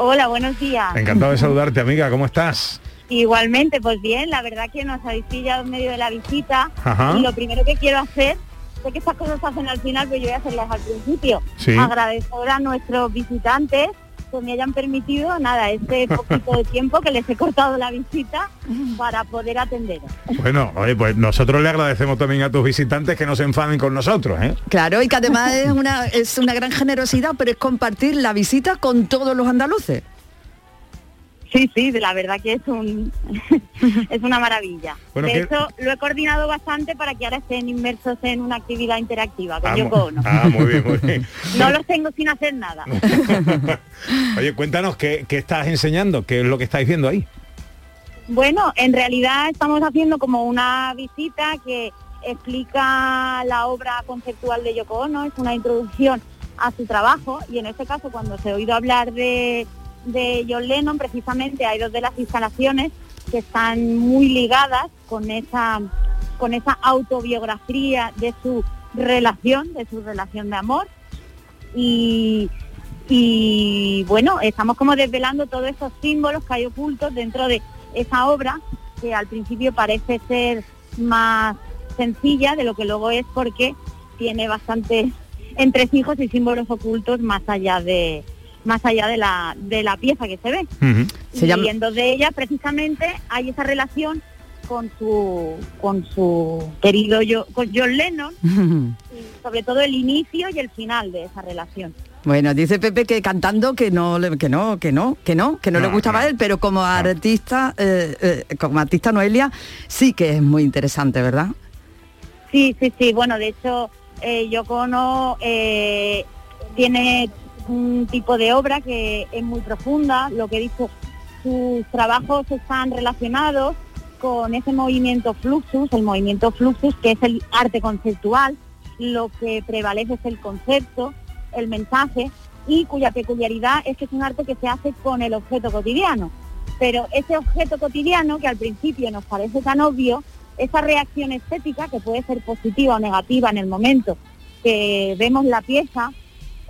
Hola, buenos días. Encantado de saludarte, amiga. ¿Cómo estás? Igualmente, pues bien, la verdad que nos habéis pillado en medio de la visita Ajá. y lo primero que quiero hacer, sé que estas cosas se hacen al final, pero yo voy a hacerlas al principio. Sí. Agradecer a nuestros visitantes que me hayan permitido, nada, este poquito de tiempo que les he cortado la visita para poder atenderos. Bueno, oye, pues nosotros le agradecemos también a tus visitantes que no se enfaden con nosotros, ¿eh? Claro, y que además es una, es una gran generosidad, pero es compartir la visita con todos los andaluces. Sí, sí, la verdad que es un es una maravilla. Bueno, de que- hecho, lo he coordinado bastante para que ahora estén inmersos en una actividad interactiva con Ah, Yoko Ono. ah, muy bien, muy bien. No los tengo sin hacer nada. Oye, cuéntanos qué, qué estás enseñando, qué es lo que estáis viendo ahí. Bueno, en realidad estamos haciendo como una visita que explica la obra conceptual de Yoko Ono, es una introducción a su trabajo y en este caso cuando se ha oído hablar de, de John Lennon, precisamente hay dos de las instalaciones que están muy ligadas con esa, con esa autobiografía de su relación, de su relación de amor. Y, y bueno, estamos como desvelando todos esos símbolos que hay ocultos dentro de esa obra que al principio parece ser más sencilla de lo que luego es porque tiene bastantes entresijos y símbolos ocultos más allá de más allá de la, de la pieza que se ve. Se y llama- en dos de ellas precisamente hay esa relación con su con su querido yo, con John Lennon y sobre todo el inicio y el final de esa relación. Bueno, dice Pepe que cantando que no, le- que no, que no, que no, que no, le No, gustaba a él, pero como artista, eh, eh, como artista Noelia, sí que es muy interesante, ¿verdad? Sí, sí, sí. Bueno, de hecho, eh, Yoko eh, tiene un tipo de obra que es muy profunda. Lo que dicho, sus trabajos están relacionados con ese movimiento Fluxus, el movimiento Fluxus, que es el arte conceptual. Lo que prevalece es el concepto, el mensaje, y cuya peculiaridad es que es un arte que se hace con el objeto cotidiano. Pero ese objeto cotidiano, que al principio nos parece tan obvio, esa reacción estética, que puede ser positiva o negativa en el momento que vemos la pieza,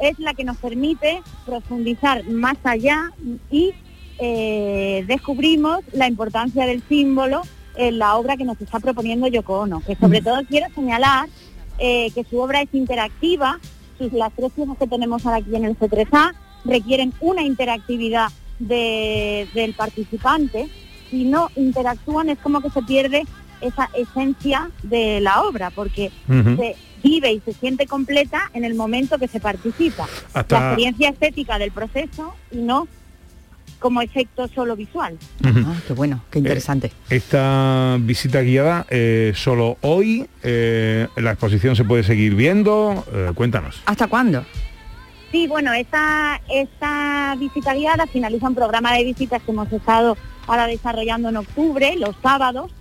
es la que nos permite profundizar más allá y eh, descubrimos la importancia del símbolo en la obra que nos está proponiendo Yoko Ono, que sobre todo quiero señalar eh, que su obra es interactiva, sus, las tres piezas que tenemos ahora aquí en el C3A requieren una interactividad de- del participante, si no interactúan es como que se pierde esa esencia de la obra, porque se vive y se siente completa en el momento que se participa. Hasta- La experiencia estética del proceso y no como efecto solo visual. Ujú. qué bueno, qué interesante. Esta visita guiada eh, solo hoy, eh, la exposición se puede seguir viendo, eh, cuéntanos. ¿Hasta cuándo? Sí, bueno, esta, esta visita guiada finaliza un programa de visitas que hemos estado ahora desarrollando en octubre, los sábados.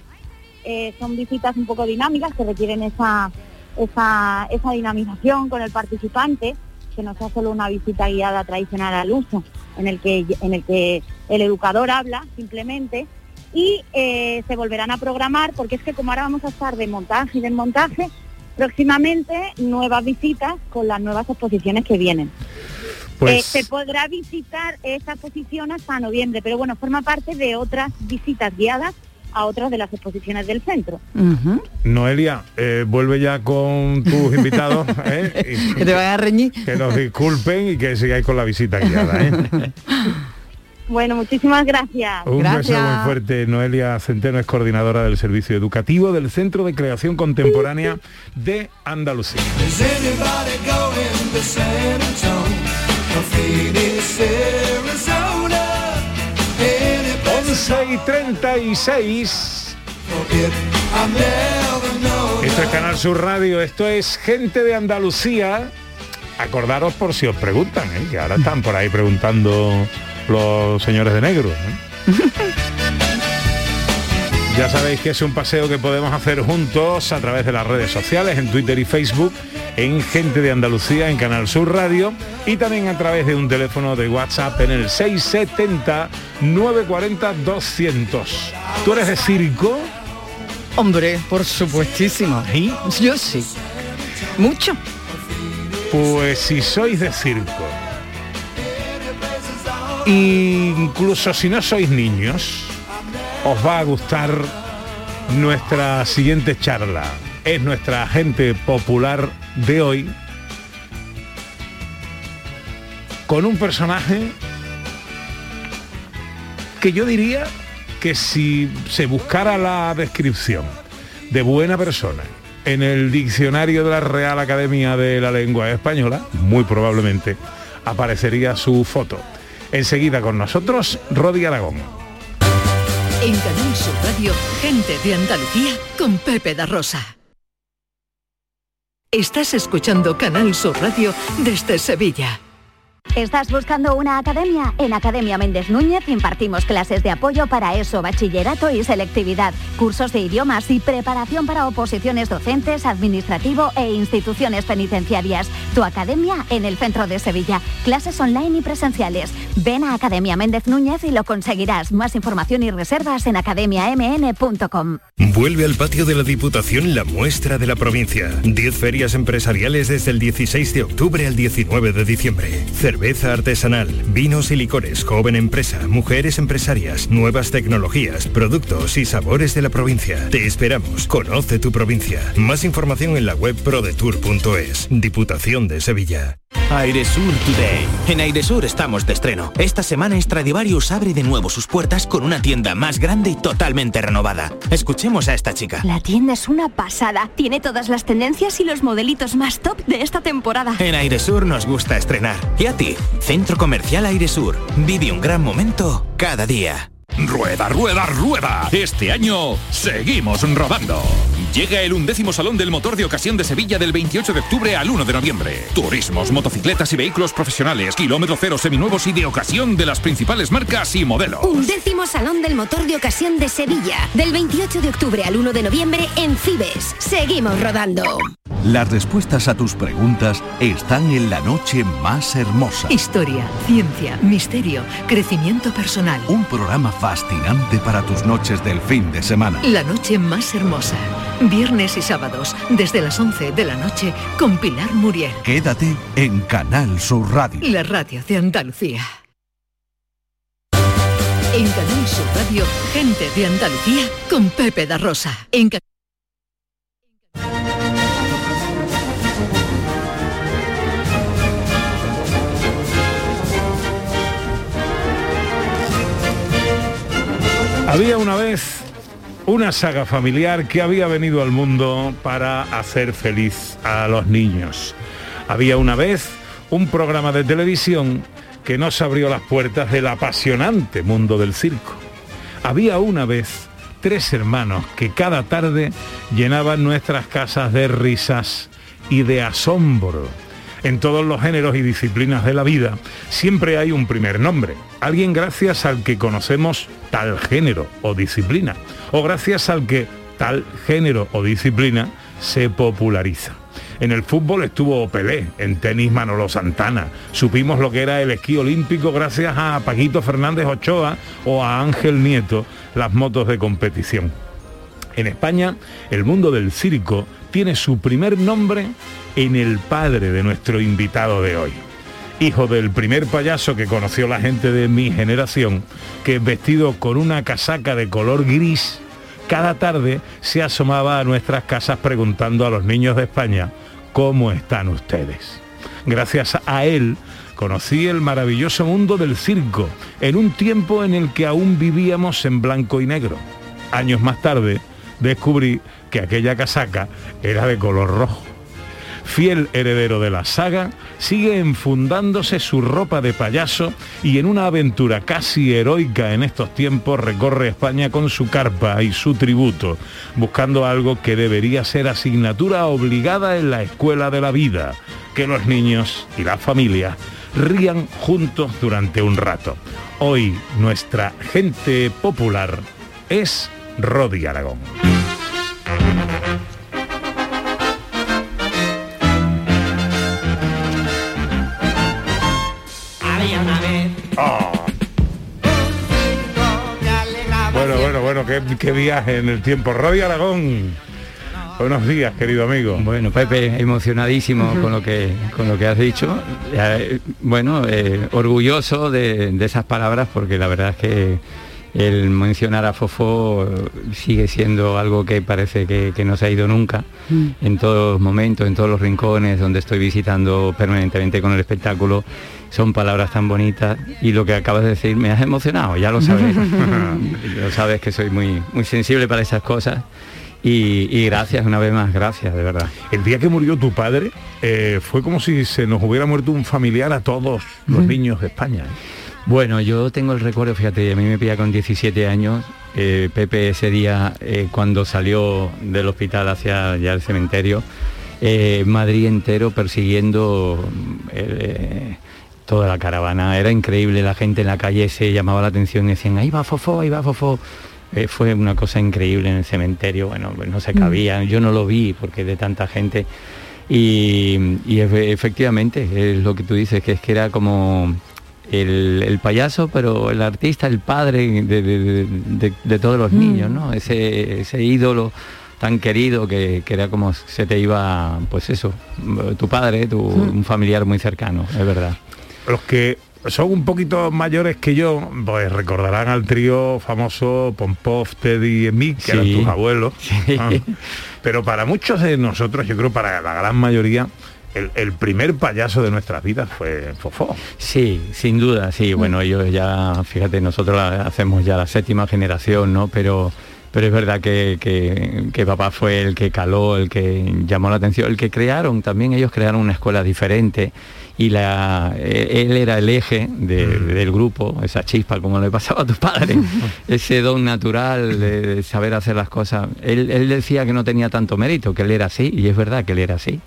Eh, son visitas un poco dinámicas que requieren esa, esa, esa dinamización con el participante, que no sea solo una visita guiada tradicional al uso, en el que, en el que el educador habla simplemente. Y eh, se volverán a programar, porque es que como ahora vamos a estar de montaje y desmontaje, próximamente nuevas visitas con las nuevas exposiciones que vienen. Pues- Eh, se podrá visitar esa exposición hasta noviembre, pero bueno, forma parte de otras visitas guiadas a otras de las exposiciones del centro. Noelia, eh, vuelve ya con tus invitados. ¿eh? Y Que te van a reñir. que nos disculpen y que sigáis con la visita guiada. ¿eh? Bueno, muchísimas gracias. Un beso muy fuerte. Noelia Centeno es coordinadora del servicio educativo del Centro de Creación Contemporánea de Andalucía. 6.36. Esto es Canal Sur Radio, esto es Gente de Andalucía. Acordaros por si os preguntan, ¿eh? que ahora están por ahí preguntando los señores de negro. ¿eh? ya sabéis que es un paseo que podemos hacer juntos a través de las redes sociales, en Twitter y Facebook en Gente de Andalucía, en Canal Sur Radio y también a través de un teléfono de WhatsApp en el 670 940 200. ¿Tú eres de circo? Hombre, por supuestísimo. Yo sí. Mucho. Pues si sois de circo, incluso si no sois niños, os va a gustar nuestra siguiente charla. Es nuestra gente popular de hoy con un personaje que yo diría que si se buscara la descripción de buena persona en el diccionario de la Real Academia de la Lengua Española, muy probablemente aparecería su foto. Enseguida con nosotros, Rodi Aragón. En Canal Sur Radio, gente de Andalucía con Pepe da. Estás escuchando Canal Sur Radio desde Sevilla. ¿Estás buscando una academia? En Academia Méndez Núñez impartimos clases de apoyo para eso, bachillerato y selectividad, cursos de idiomas y preparación para oposiciones docentes, administrativo e instituciones penitenciarias. Tu academia en el centro de Sevilla. Clases online y presenciales. Ven a Academia Méndez Núñez y lo conseguirás. Más información y reservas en academiamn.com. Vuelve al patio de la Diputación la muestra de la provincia. 10 ferias empresariales desde el 16 de octubre al 19 de diciembre. Cerveza artesanal, vinos y licores, joven empresa, mujeres empresarias, nuevas tecnologías, productos y sabores de la provincia. Te esperamos. Conoce tu provincia. Más información en la web prodetour.es. Diputación de Sevilla. Airesur Today. En Airesur estamos de estreno. Esta semana Stradivarius abre de nuevo sus puertas con una tienda más grande y totalmente renovada. Escuchemos a esta chica. La tienda es una pasada. Tiene todas las tendencias y los modelitos más top de esta temporada. En Airesur nos gusta estrenar. ¿Y a ti? Centro Comercial Airesur. Vive un gran momento cada día. Rueda, rueda, rueda. Este año seguimos rodando. Llega el undécimo Salón del Motor de Ocasión de Sevilla del 28 de octubre al 1 de noviembre. Turismos, motocicletas y vehículos profesionales, kilómetro cero seminuevos y de ocasión de las principales marcas y modelos. Undécimo Salón del Motor de Ocasión de Sevilla, del 28 de octubre al 1 de noviembre en Cibes. Seguimos rodando. Las respuestas a tus preguntas están en la noche más hermosa. Historia, ciencia, misterio, crecimiento personal. Un programa fascinante para tus noches del fin de semana. La noche más hermosa. Viernes y sábados, desde las 11 de la noche, con Pilar Muriel. Quédate en Canal Sur Radio. La radio de Andalucía. En Canal Sur Radio, gente de Andalucía con Pepe da Rosa. En Había una vez una saga familiar que había venido al mundo para hacer feliz a los niños. Había una vez un programa de televisión que nos abrió las puertas del apasionante mundo del circo. Había una vez tres hermanos que cada tarde llenaban nuestras casas de risas y de asombro. En todos los géneros y disciplinas de la vida siempre hay un primer nombre, alguien gracias al que conocemos tal género o disciplina, o gracias al que tal género o disciplina se populariza. En el fútbol estuvo Pelé, en tenis Manolo Santana. Supimos lo que era el esquí olímpico gracias a Paquito Fernández Ochoa o a Ángel Nieto, las motos de competición. En España, el mundo del circo tiene su primer nombre en el padre de nuestro invitado de hoy. Hijo del primer payaso que conoció la gente de mi generación, que vestido con una casaca de color gris, cada tarde se asomaba a nuestras casas preguntando a los niños de España, ¿cómo están ustedes? Gracias a él conocí el maravilloso mundo del circo, en un tiempo en el que aún vivíamos en blanco y negro. Años más tarde descubrí que aquella casaca era de color rojo. Fiel heredero de la saga, sigue enfundándose su ropa de payaso y en una aventura casi heroica en estos tiempos recorre España con su carpa y su tributo, buscando algo que debería ser asignatura obligada en la escuela de la vida, que los niños y las familias rían juntos durante un rato. Hoy nuestra gente popular es Rodi Aragón. Qué, qué viaje en el tiempo. Rodi Aragón. Buenos días, querido amigo. Bueno, Pepe, emocionadísimo con lo que con lo que has dicho. Eh, bueno, eh, orgulloso de, de esas palabras porque la verdad es que el mencionar a Fofó sigue siendo algo que parece que, que no se ha ido nunca. En todos los momentos, en todos los rincones donde estoy visitando permanentemente con el espectáculo, son palabras tan bonitas y lo que acabas de decir me has emocionado, ya lo sabes. lo sabes que soy muy, muy sensible para esas cosas. Y, y gracias una vez más, gracias, de verdad. El día que murió tu padre eh, fue como si se nos hubiera muerto un familiar a todos los niños de España. ¿eh? Bueno, yo tengo el recuerdo, fíjate, a mí me pilla con 17 años, eh, Pepe ese día eh, cuando salió del hospital hacia ya el cementerio, eh, Madrid entero persiguiendo toda la caravana, era increíble, la gente en la calle se llamaba la atención y decían, ahí va Fofó, ahí va Fofó. Eh, fue una cosa increíble en el cementerio, bueno, pues no se cabía, yo no lo vi porque de tanta gente. Y, y efe- efectivamente, es lo que tú dices, que es que era como el, el payaso, pero el artista, el padre de, de- de- de- de todos los Mm. niños, ¿no? Ese, ese ídolo tan querido que, que era como se te iba, pues eso, tu padre, tu, un familiar muy cercano, es verdad. Los que son un poquito mayores que yo, pues recordarán al trío famoso Pompov, Teddy y Mick, que eran tus abuelos. Ah. Pero para muchos de nosotros, yo creo para la gran mayoría, el, el primer payaso de nuestras vidas fue Fofó. Sí, sin duda, sí. Bueno, ellos ya, fíjate, nosotros hacemos ya la séptima generación, ¿no? Pero, pero es verdad que, que- que papá fue el que caló, el que llamó la atención, el que crearon, también ellos crearon una escuela diferente y la, eh, él era el eje de- del grupo, esa chispa como le pasaba a tu padre, ese don natural de, saber hacer las cosas. Él, él decía que no tenía tanto mérito, que él era así, y es verdad que él era así.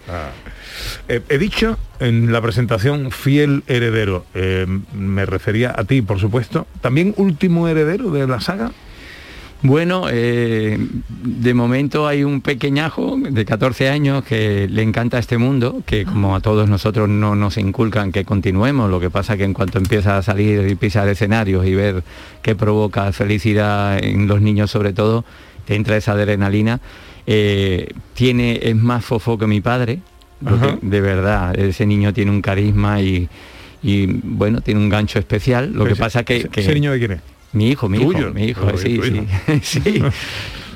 Eh, he dicho en la presentación fiel heredero. Eh, me refería a ti, por supuesto. También último heredero de la saga. Bueno, eh, de momento hay un pequeñajo de 14 años que le encanta este mundo, que como a todos nosotros no nos inculcan que continuemos, lo que pasa que en cuanto empieza a salir y pisar escenarios y ver qué provoca felicidad en los niños sobre todo, te entra esa adrenalina. Eh, tiene, es más fofo que mi padre, que- de verdad, ese niño tiene un carisma y, y, bueno, tiene un gancho especial. Lo que Ese- pasa que, ese- que- ese niño de quién es? Mi hijo, mi Tuyo. hijo, mi hijo, sí, sí.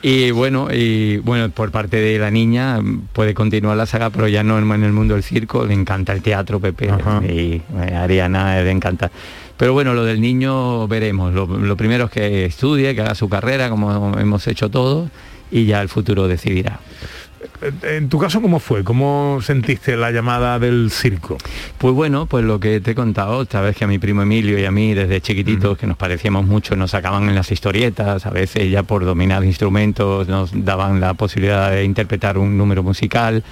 Y bueno, y bueno, por parte de la niña puede continuar la saga, pero ya no en, el mundo del circo, le encanta el teatro, Pepe, y eh, Ariana le encanta. Pero bueno, lo del niño veremos. Lo, lo primero es que estudie, que haga su carrera, como hemos hecho todos, y ya el futuro decidirá. En tu caso, ¿cómo fue? ¿Cómo sentiste la llamada del circo? Pues bueno, pues lo que te he contado, sabes que a mi primo Emilio y a mí desde chiquititos, que nos parecíamos mucho, nos sacaban en las historietas, a veces ya por dominar instrumentos nos daban la posibilidad de interpretar un número musical.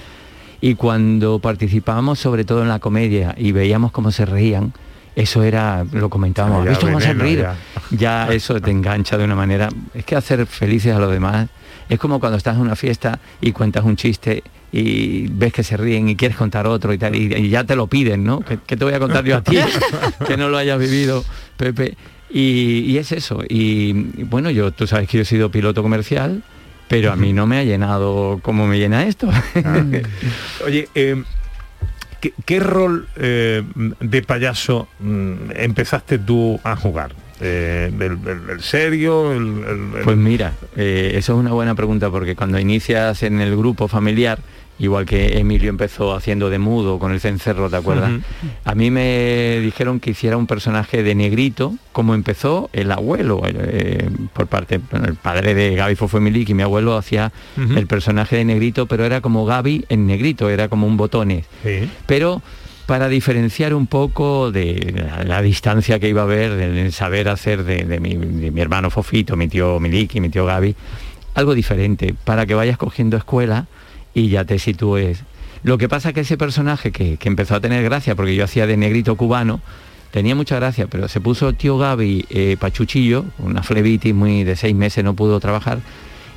Y cuando participábamos sobre todo en la comedia y veíamos cómo se reían, eso era, lo comentábamos, Ah, ¿has ya visto cómo se han veneno, reído? Ya eso te engancha de una manera. Es que hacer felices a los demás es como cuando estás en una fiesta y cuentas un chiste y ves que se ríen y quieres contar otro y tal, y, y ya te lo piden, ¿no? ¿Qué, qué te voy a contar yo a ti? que no lo hayas vivido, Pepe. Y, y es eso. Y, bueno, yo, tú sabes que yo he sido piloto comercial, pero a mí no me ha llenado como me llena esto. Oye, eh, ¿qué, rol eh, de payaso mm, empezaste tú a jugar? Eh, el, serio? El- Pues mira, eh, eso es una buena pregunta porque cuando inicias en el grupo familiar, igual que Emilio empezó haciendo de mudo con el cencerro, ¿te acuerdas? A mí me dijeron que hiciera un personaje de negrito, como empezó el abuelo, el, eh, por parte, el padre de Gaby Fofemiliki, mi abuelo hacía el personaje de negrito, pero era como Gaby en negrito, era como un botones. Sí. Pero para diferenciar un poco de la, la distancia que iba a haber del del saber hacer de, de mi, de mi hermano Fofito, mi tío Miliki, mi tío Gaby, algo diferente, para que vayas cogiendo escuela y ya te sitúes. Lo que pasa que ese personaje que, que empezó a tener gracia, porque yo hacía de negrito cubano, tenía mucha gracia, pero se puso tío Gaby eh, pachuchillo, una flebitis muy de seis meses, no pudo trabajar,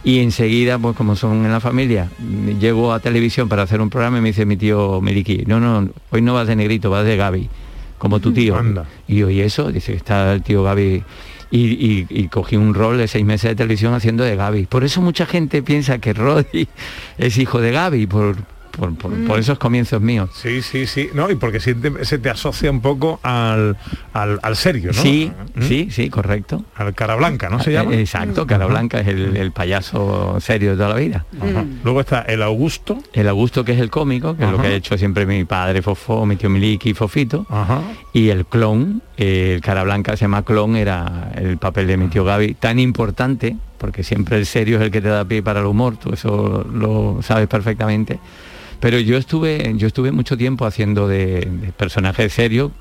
y enseguida, pues como son en la familia, llego a televisión para hacer un programa y me dice mi tío Meliki, no, no, hoy no vas de negrito, vas de Gaby, como tu tío. Y yo, ¿y eso? Dice está el tío Gaby. Y, y- y cogí un rol de seis meses de televisión haciendo de Gaby. Por eso mucha gente piensa que Roddy es hijo de Gaby, por, por, por- por esos comienzos míos. Sí, sí, sí. No, y porque se te, se te asocia un poco al, al, al serio, ¿no? Sí, ¿Mm? sí, sí, correcto. Al cara blanca, ¿no se Eh, llama? Exacto, Cara Blanca es el, el payaso serio de toda la vida. Ajá. Luego está el Augusto. El Augusto, que es el cómico, que es lo que ha hecho siempre mi padre Fofó, mi tío Miliki, Fofito. Ajá. Y el clon, el cara blanca se llama clon, era el papel de mi tío Gaby, tan importante, porque siempre el serio es el que te da pie para el humor, tú eso lo sabes perfectamente. Pero yo estuve, yo estuve mucho tiempo haciendo de, de personaje serio.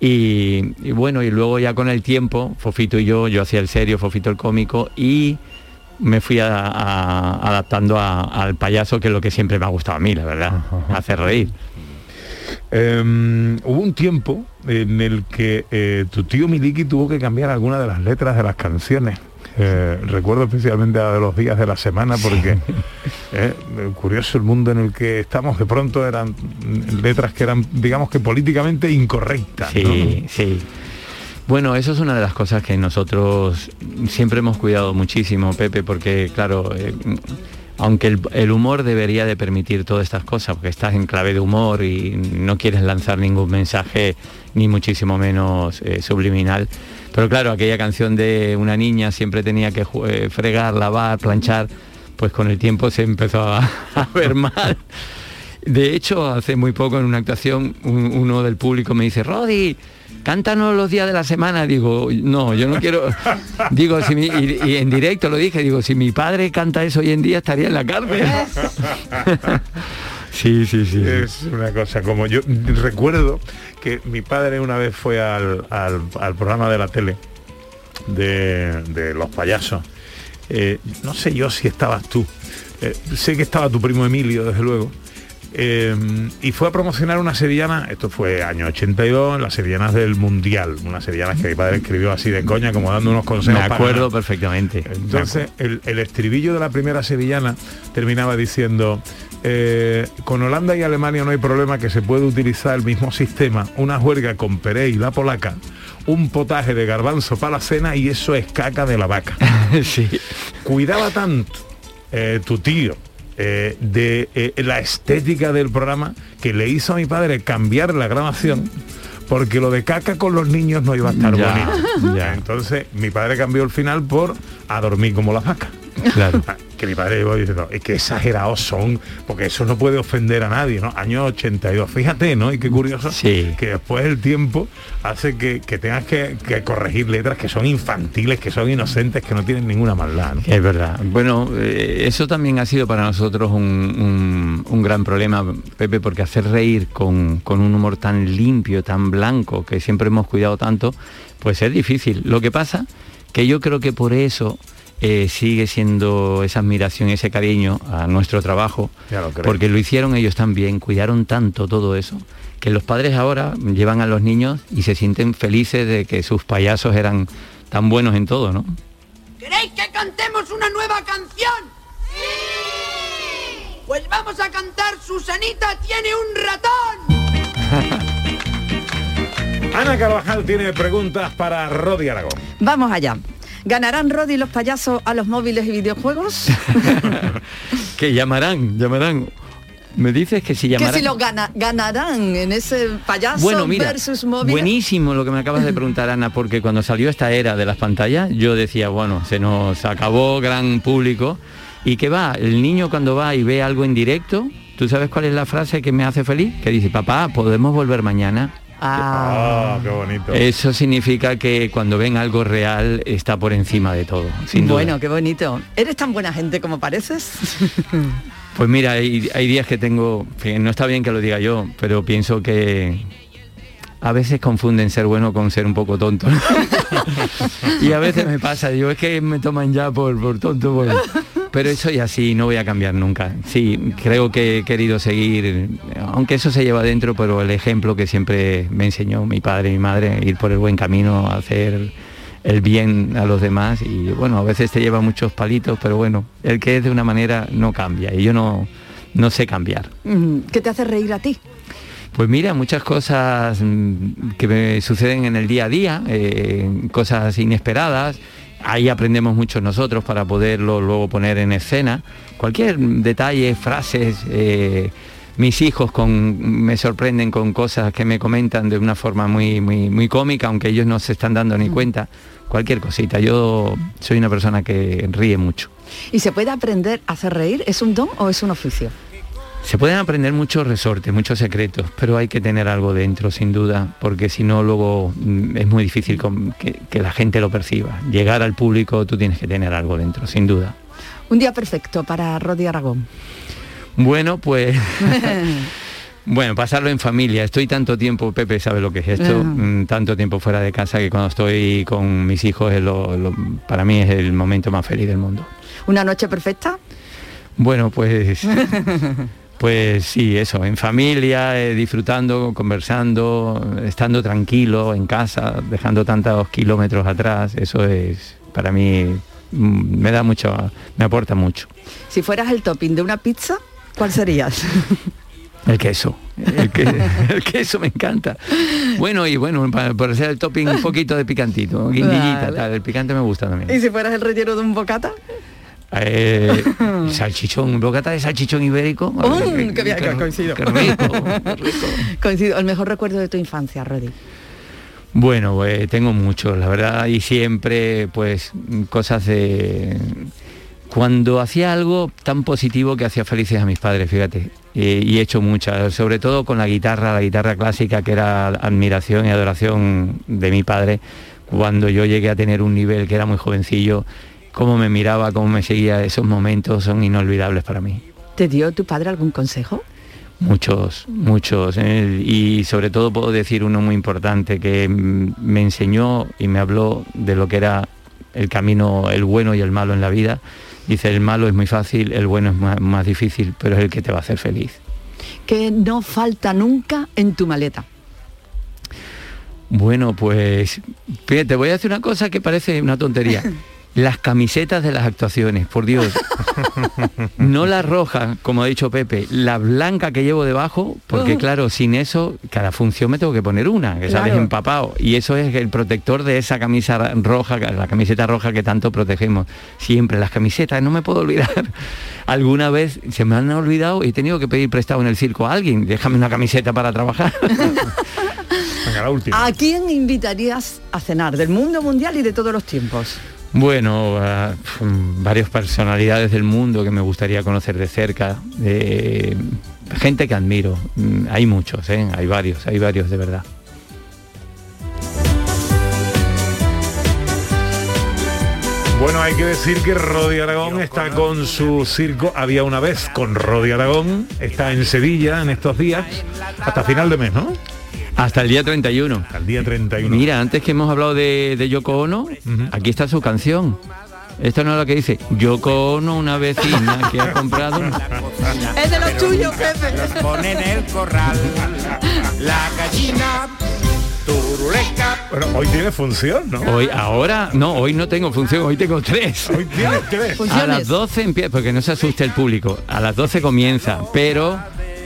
Y, y bueno, y luego ya con el tiempo, Fofito y yo, yo hacía el serio, Fofito el cómico, y me fui a- a- adaptando a- al payaso, que es lo que siempre me ha gustado a mí, la verdad, hacer reír. Eh, hubo un tiempo en el que eh, tu tío Miliki tuvo que cambiar algunas de las letras de las canciones. Eh, recuerdo especialmente de los días de la semana porque eh, curioso el mundo en el que estamos de pronto eran letras que eran digamos que políticamente incorrectas ¿no? Sí, sí. Bueno, eso es una de las cosas que nosotros siempre hemos cuidado muchísimo, Pepe, porque claro, eh, aunque el, el humor debería de permitir todas estas cosas, porque estás en clave de humor y no quieres lanzar ningún mensaje, ni muchísimo menos subliminal. Pero claro, aquella canción de una niña siempre tenía que eh, fregar, lavar, planchar, pues con el tiempo se empezó a, a ver mal. De hecho, hace muy poco en una actuación un- uno del público me dice, Rodi, cántanos los días de la semana. Digo, no, yo no quiero. Digo, si mi- y, y en directo lo dije, digo, si mi padre canta eso hoy en día estaría en la cárcel. sí, sí, sí. Es una cosa como yo recuerdo que mi padre una vez fue al, al- al programa de la tele de, de los payasos. Eh, no sé yo si estabas tú. Eh, sé que estaba tu primo Emilio, desde luego. Eh, y fue a promocionar una sevillana, esto fue año 82, las sevillanas del Mundial, unas sevillanas que mi padre escribió así de coña, como dando unos consejos. Me acuerdo perfectamente. Entonces, el, el estribillo de la primera sevillana terminaba diciendo, eh, con Holanda y Alemania no hay problema que se puede utilizar el mismo sistema, una juerga con Perey y la polaca, un potaje de garbanzo para la cena y eso es caca de la vaca. sí. Cuidaba tanto eh, tu tío eh, de la estética del programa que le hizo a mi padre cambiar la grabación porque lo de caca con los niños no iba a estar Ya, bonito. Entonces mi padre cambió el final por a dormir como la vaca. Claro. Que mi padre iba diciendo, es que exagerados son, porque eso no puede ofender a nadie, ¿no? Año 82, fíjate, ¿no? Y qué curioso que después el tiempo hace que, que tengas que, que corregir letras que son infantiles, que son inocentes, que no tienen ninguna maldad, ¿no? Es verdad. Bueno, eh, eso también ha sido para nosotros un, un- un gran problema, Pepe, porque hacer reír con, con un humor tan limpio, tan blanco, que siempre hemos cuidado tanto, pues es difícil. Lo que pasa que yo creo que por eso eh, sigue siendo esa admiración, ese cariño a nuestro trabajo, lo porque lo hicieron ellos también, cuidaron tanto todo eso, que los padres ahora llevan a los niños y se sienten felices de que sus payasos eran tan buenos en todo, ¿no? ¿Queréis que cantemos una nueva canción? Pues vamos a cantar Susanita tiene un ratón. Ana Carvajal tiene preguntas para Rodi Aragón. Vamos allá. ¿Ganarán Rodi y los payasos a los móviles y videojuegos? Que llamarán, llamarán. Me dices que si que llamarán. si lo gana- ganarán en ese payaso Bueno, mira, versus móvil. buenísimo lo que me acabas de preguntar, Ana, porque cuando salió esta era de las pantallas, yo decía, bueno, se nos acabó gran público. ¿Y qué va? El niño cuando va y ve algo en directo, ¿tú sabes cuál es la frase que me hace feliz? Que dice, papá, ¿podemos volver mañana? Ah, qué bonito. Eso significa que cuando ven algo real está por encima de todo, sin duda. bueno, qué bonito. ¿Eres tan buena gente como pareces? Pues mira, hay, hay días que tengo, que no está bien que lo diga yo, pero pienso que a veces confunden ser bueno con ser un poco tonto. y a veces me pasa, digo, es que me toman ya por, por tonto. por- Pero soy así, no voy a cambiar nunca. Sí, creo que he querido seguir, aunque eso se lleva dentro, pero el ejemplo que siempre me enseñó mi padre y mi madre, ir por el buen camino, hacer el bien a los demás y bueno, a veces te lleva muchos palitos, pero bueno, el que es de una manera no cambia y yo no, no sé cambiar. Mm, ¿Qué te hace reír a ti? Pues mira, muchas cosas mm, que me suceden en el día a día, eh, cosas inesperadas, ahí aprendemos mucho nosotros para poderlo luego poner en escena. Cualquier detalle, frases, eh, mis hijos con, me sorprenden con cosas que me comentan de una forma muy, muy, muy cómica, aunque ellos no se están dando ni cuenta. Cualquier cosita. Yo soy una persona que ríe mucho. ¿Y se puede aprender a hacer reír? ¿Es un don o es un oficio? Se pueden aprender muchos resortes, muchos secretos, pero hay que tener algo dentro, sin duda, porque si no luego mm, es muy difícil con- que, que la gente lo perciba. Llegar al público tú tienes que tener algo dentro, sin duda. Un día perfecto para Rodi Aragón. Bueno, pues... Bueno, pasarlo en familia. Estoy tanto tiempo, Pepe sabe lo que es esto, Ajá. mm, tanto tiempo fuera de casa que cuando estoy con mis hijos es lo- lo- para mí es el momento más feliz del mundo. ¿Una noche perfecta? Bueno, pues Pues sí, eso, en familia, eh, disfrutando, conversando, estando tranquilo en casa, dejando tantos kilómetros atrás, eso es, para mí, mm, me da mucho, me aporta mucho. Si fueras el topping de una pizza, ¿cuál serías? El queso, el, que- el queso me encanta. Bueno, y bueno, para, por hacer el topping un poquito de picantito, guindillita, Vale. tal, el picante me gusta también. ¿Y si fueras el relleno de un bocata? Eh, salchichón, bocata de salchichón ibérico. ¡Um! ¡Qué bien, qué- coincido! rico, Coincido, el mejor recuerdo de tu infancia, Rodi. Bueno, eh, tengo muchos, la verdad, y siempre pues cosas de... Cuando hacía algo tan positivo que hacía felices a mis padres, fíjate, eh, y he hecho muchas, sobre todo con la guitarra, la guitarra clásica, que era admiración y adoración de mi padre, cuando yo llegué a tener un nivel que era muy jovencillo, cómo me miraba, cómo me seguía, esos momentos son inolvidables para mí. ¿Te dio tu padre algún consejo? Muchos, muchos. eh, y sobre todo puedo decir uno muy importante que me enseñó y me habló de lo que era el camino, el bueno y el malo en la vida. Dice, el malo es muy fácil, el bueno es más, más difícil, pero es el que te va a hacer feliz. Que no falta nunca en tu maleta. Bueno, pues te voy a decir una cosa que parece una tontería. Las camisetas de las actuaciones, por Dios. No la roja, como ha dicho Pepe, la blanca que llevo debajo, porque claro, sin eso, cada función me tengo que poner una, que sales Claro. empapado. Y eso es el protector de esa camisa roja, la camiseta roja que tanto protegemos. Siempre, las camisetas, no me puedo olvidar. Alguna vez se me han olvidado y he tenido que pedir prestado en el circo a alguien, déjame una camiseta para trabajar. Venga, la última. ¿A quién invitarías a cenar del mundo mundial y de todos los tiempos? Bueno, a, mm, varias personalidades del mundo que me gustaría conocer de cerca, de gente que admiro. Mm, Hay muchos, ¿eh? hay varios, hay varios de verdad. Bueno, hay que decir que Rodi Aragón está con su circo Había una vez con Rodi Aragón, está en Sevilla en estos días, hasta final de mes, ¿no? Hasta el día 31. Al día 31. Mira, antes que hemos hablado de, de Yoko Ono, aquí está su canción. Esta no es la que dice Yoko Ono, una vecina que ha comprado. un-". Es de los tuyos, Pepe. Los pone en el corral. La gallina turuleca. Bueno, hoy tiene función, ¿no? Hoy, ahora, no, hoy no tengo función, hoy tengo tres. Hoy tiene tres. A las 12 empieza, porque no se asuste el público, a las 12 comienza, pero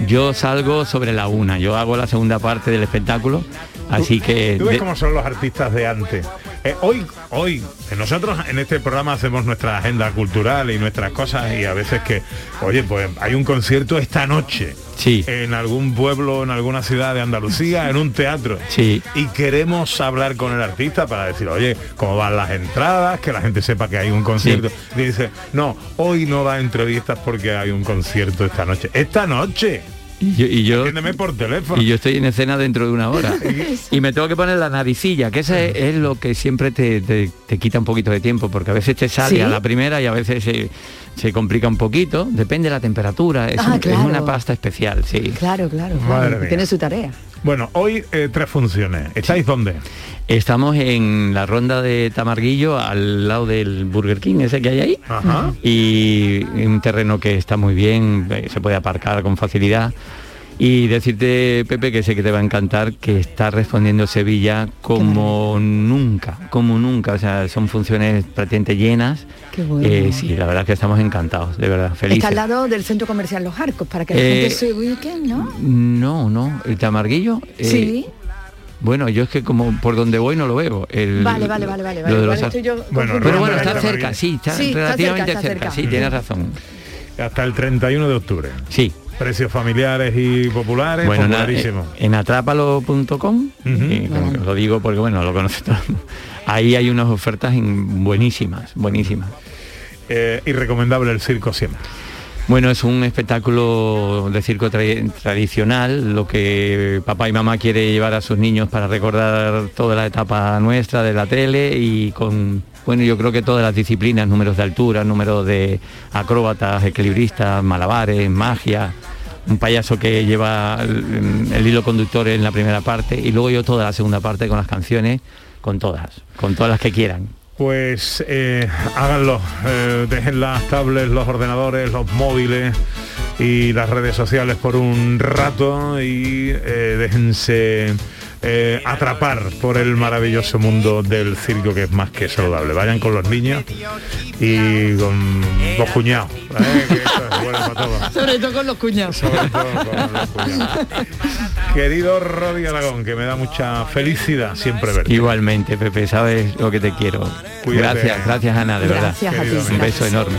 yo salgo sobre la una, yo hago la segunda parte del espectáculo, así que... Tú ves de- cómo son los artistas de antes. Eh, hoy, hoy, nosotros en este programa hacemos nuestra agenda cultural y nuestras cosas y a veces que, oye, pues hay un concierto esta noche. Sí. En algún pueblo, en alguna ciudad de Andalucía, en un teatro. Sí. Y queremos hablar con el artista para decir, oye, cómo van las entradas, que la gente sepa que hay un concierto. Y dice, no, hoy no da entrevistas porque hay un concierto esta noche. ¡Esta noche! Y yo, y yo- Atiéndeme por teléfono. y yo estoy en escena dentro de una hora. y me tengo que poner la naricilla, que ese es lo que siempre te, te- te quita un poquito de tiempo, porque a veces te sale ¿Sí? a la primera y a veces se, se complica un poquito, depende de la temperatura, es, Ah, un- es una pasta especial, sí. Claro, claro, claro. Tiene su tarea. Bueno, hoy eh, tres funciones. ¿Estáis dónde? Estamos en la ronda de Tamarguillo, al lado del Burger King, ese que hay ahí. Ajá. Y un terreno que está muy bien, eh, se puede aparcar con facilidad. Y decirte, Pepe, que sé que te va a encantar, que está respondiendo Sevilla como nunca, como nunca. O sea, son funciones prácticamente llenas. Qué bueno. Eh, sí, la verdad que estamos encantados, de verdad, felices. Está al lado del centro comercial Los Arcos, para que la Eh, gente se ubique, ¿no? No, no, el Tamarguillo. eh, sí. Bueno, yo es que como por donde voy no lo veo. El- Vale, vale, vale, vale. lo vale. de Igual los estoy yo Bueno, Pero bueno, está cerca, sí, está Sí, está relativamente cerca, está cerca, cerca. sí, tienes razón. Hasta el 31 de octubre. Sí. Precios familiares y populares, Bueno, popularísimo. eh, en atrápalo.com, eh, lo digo porque bueno, lo conoce todo. Ahí hay unas ofertas en- buenísimas, buenísimas. Eh, y recomendable el circo siempre. Bueno, es un espectáculo de circo tra- tradicional, lo que papá y mamá quiere llevar a sus niños para recordar toda la etapa nuestra de la tele y con, bueno, yo creo que todas las disciplinas, números de altura, números de acróbatas, equilibristas, malabares, magia, un payaso que lleva el, hilo conductor en la primera parte y luego yo toda la segunda parte con las canciones, con todas, con todas las que quieran. Pues eh, háganlo, eh, dejen las tablets, los ordenadores, los móviles y las redes sociales por un rato y eh, déjense eh, atrapar por el maravilloso mundo del circo que es más que saludable. Vayan con los niños y con los cuñados, ¿eh? que eso es bueno para todos. Sobre todo con los cuñados. Sobre todo con los cuñados. Querido Rodi Aragón, que me da mucha felicidad siempre verte. Igualmente, Pepe, sabes lo que te quiero. Cuídate. Gracias, gracias Ana, de verdad. Gracias a ti. Un beso enorme.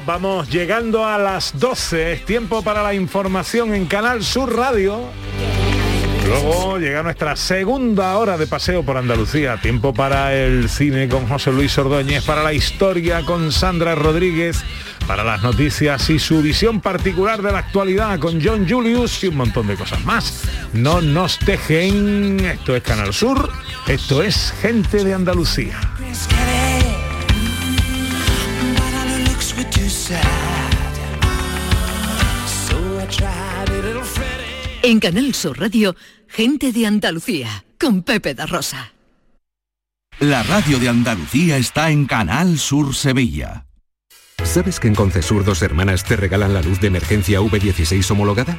Vamos llegando a las 12. Es tiempo para la información en Canal Sur Radio. Luego llega nuestra segunda hora de paseo por Andalucía. Tiempo para el cine con José Luis Ordóñez, para la historia con Sandra Rodríguez, para las noticias y su visión particular de la actualidad con John Julius y un montón de cosas más. No nos dejen. Esto es Canal Sur. Esto es Gente de Andalucía. En Canal Sur Radio, gente de Andalucía, con Pepe da Rosa. La radio de Andalucía está en Canal Sur Sevilla. ¿Sabes que en Concesur Dos Hermanas te regalan la luz de emergencia V16 homologada?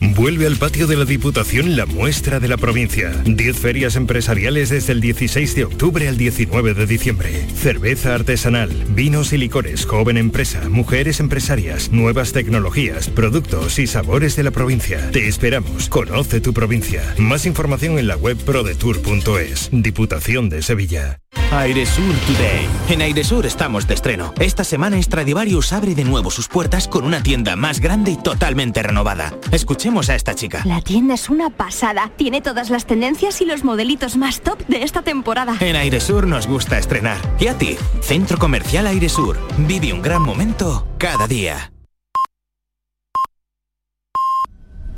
Vuelve al patio de la Diputación la muestra de la provincia. 10 ferias empresariales desde el 16 de octubre al 19 de diciembre. Cerveza artesanal, vinos y licores, joven empresa, mujeres empresarias, nuevas tecnologías, productos y sabores de la provincia. Te esperamos. Conoce tu provincia. Más información en la web prodetour.es. Diputación de Sevilla. Airesur Today. En Airesur estamos de estreno. Esta semana Stradivarius abre de nuevo sus puertas con una tienda más grande y totalmente renovada. Escuchemos a esta chica. La tienda es una pasada. Tiene todas las tendencias y los modelitos más top de esta temporada. En Airesur nos gusta estrenar. ¿Y a ti? Centro Comercial Airesur. Vive un gran momento cada día.